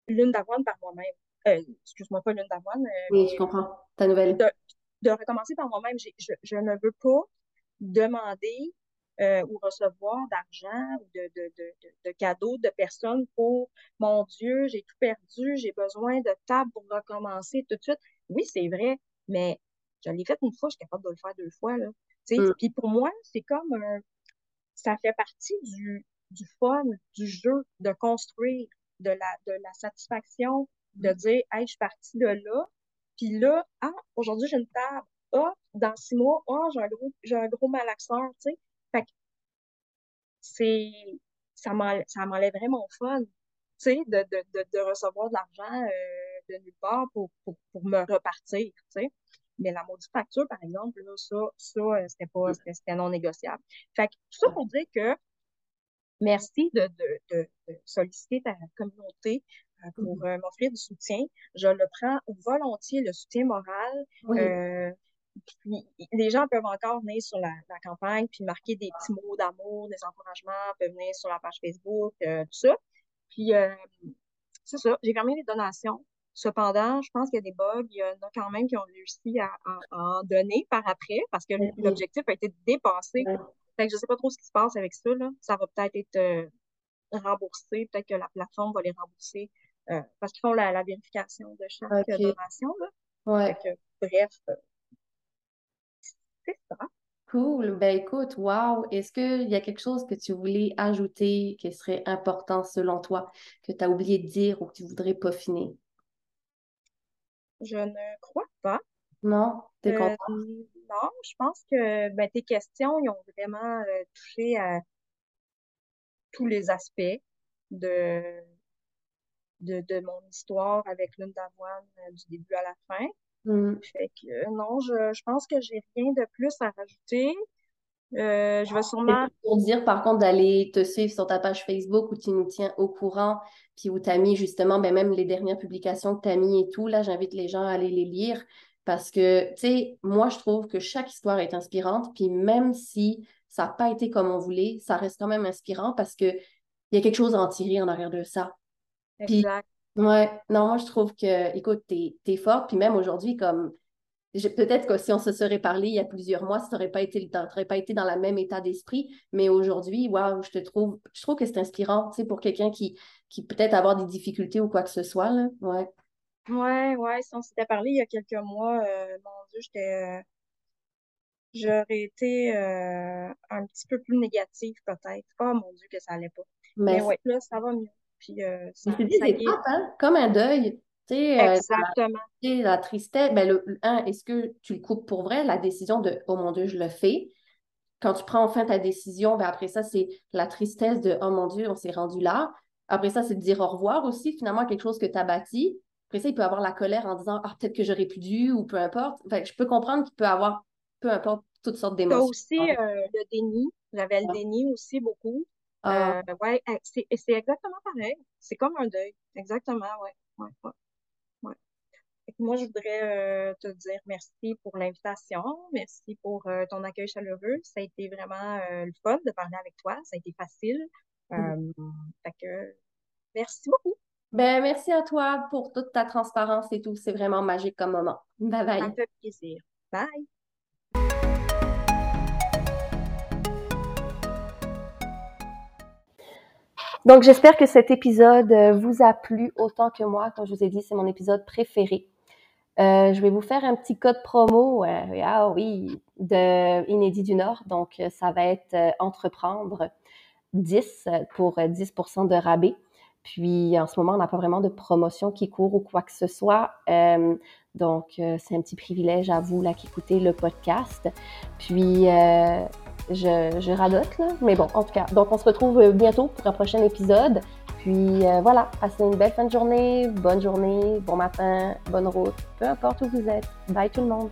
l'une d'avoine par moi-même. Euh, excuse-moi, pas l'une d'avoine. oui, je comprends. Ta nouvelle. De, recommencer par moi-même. Je, je, ne veux pas demander euh, ou recevoir d'argent ou de, de, de, de, cadeaux de personnes pour mon Dieu, j'ai tout perdu, j'ai besoin de table pour recommencer tout de suite. Oui, c'est vrai, mais je l'ai fait une fois, je suis capable de le faire deux fois. Là. Mm. Puis pour moi, c'est comme un, ça fait partie du, du fun, du jeu, de construire, de la, de la satisfaction, de mm. dire Hey, je suis partie de là. Puis là, ah, aujourd'hui, j'ai une table. Ah, dans six mois, ah, j'ai un gros, j'ai un gros malaxeur, tu sais. Fait que c'est, ça m'enlèverait mon fun, tu sais, de, de, de, de, recevoir de l'argent euh, de nulle part pour, pour, pour me repartir, tu sais. Mais la maudite facture, par exemple, là, ça, ça euh, c'était pas, c'était non négociable. Fait que tout ça pour dire que merci de, de, de, solliciter ta communauté euh, pour mm-hmm. m'offrir du soutien. Je le prends volontiers, le soutien moral. Euh, puis, les gens peuvent encore venir sur la, campagne puis marquer des petits mots d'amour, des encouragements, peuvent venir sur la page Facebook, euh, tout ça. Puis, euh, c'est ça, j'ai fermé les donations. Cependant, je pense qu'il y a des bugs. Il y en a quand même qui ont réussi à, en donner par après parce que l'objectif a été dépassé. Fait que je sais pas trop ce qui se passe avec ça. Là. Ça va peut-être être, euh, remboursé. Peut-être que la plateforme va les rembourser parce qu'ils font la, vérification de chaque donation. Là. Ouais. bref, Cool. Ben écoute, wow. Est-ce qu'il y a quelque chose que tu voulais ajouter qui serait important selon toi, que tu as oublié de dire ou que tu voudrais peaufiner? Je ne crois pas. Non? T'es euh, non, je pense que ben, tes questions, ils ont vraiment euh, touché à tous les aspects de, de, mon histoire avec l'une d'avoine euh, du début à la fin. Mm. Fait que euh, non, je, je pense que j'ai rien de plus à rajouter. Euh, je vais sûrement. Pour dire, par contre, d'aller te suivre sur ta page Facebook où tu nous tiens au courant, puis où tu as mis justement, ben, même les dernières publications que tu as mis et tout, là, j'invite les gens à aller les lire parce que, tu sais, moi, je trouve que chaque histoire est inspirante, puis même si ça n'a pas été comme on voulait, ça reste quand même inspirant parce qu'il y a quelque chose à en tirer en arrière de ça. Exact. Ouais, non, moi je trouve que, écoute, t'es es forte, puis même aujourd'hui, comme peut-être que si on se serait parlé il y a plusieurs mois, ça n'aurait pas été pas été dans le même état d'esprit, mais aujourd'hui, waouh, je te trouve, je trouve que c'est inspirant, tu sais, pour quelqu'un qui, qui peut-être avoir des difficultés ou quoi que ce soit, là, ouais. Ouais, ouais, si on s'était parlé il y a quelques mois, euh, mon Dieu, j'étais, euh, j'aurais été euh, un petit peu plus négative peut-être. Oh mon Dieu que ça allait pas. Mais, mais ouais, là, ça va mieux. Puis euh, ça, c'est des étapes, hein? comme un deuil. Exactement. La, la tristesse, ben le, un, est-ce que tu le coupes pour vrai? La décision de Oh mon Dieu, je le fais. Quand tu prends enfin ta décision, ben après ça, c'est la tristesse de Oh mon Dieu, on s'est rendu là. Après ça, c'est de dire au revoir aussi, finalement, quelque chose que tu as bâti. Après ça, il peut avoir la colère en disant Ah, peut-être que j'aurais plus dû ou peu importe. Enfin, je peux comprendre qu'il peut avoir peu importe toutes sortes d'émotions. Tu as aussi euh, le déni. J'avais le déni aussi beaucoup. Ah. Euh, ouais, c'est exactement pareil. C'est comme un deuil. Exactement, ouais. ouais, ouais moi, je voudrais euh, te dire merci pour l'invitation, merci pour euh, ton accueil chaleureux. Ça a été vraiment le fun de parler avec toi. Ça a été facile. Mmh. fait que, merci beaucoup. Ben, merci à toi pour toute ta transparence et tout. C'est vraiment magique comme moment. Bye bye. Ça me fait plaisir. Bye. Donc, j'espère que cet épisode vous a plu autant que moi. Comme je vous ai dit, c'est mon épisode préféré. Euh, je vais vous faire un petit code promo, euh, ah oui, de Inédit du Nord. Donc, euh, ça va être entreprendre 10 pour 10% de rabais. Puis, en ce moment, on n'a pas vraiment de promotion qui court ou quoi que ce soit. donc, c'est un petit privilège à vous là, qui écoutez le podcast. Puis, je, je radote, là. Mais bon, en tout cas, donc on se retrouve bientôt pour un prochain épisode. Puis euh, voilà, passez une belle fin de journée, bonne journée, bon matin, bonne route, peu importe où vous êtes. Bye tout le monde.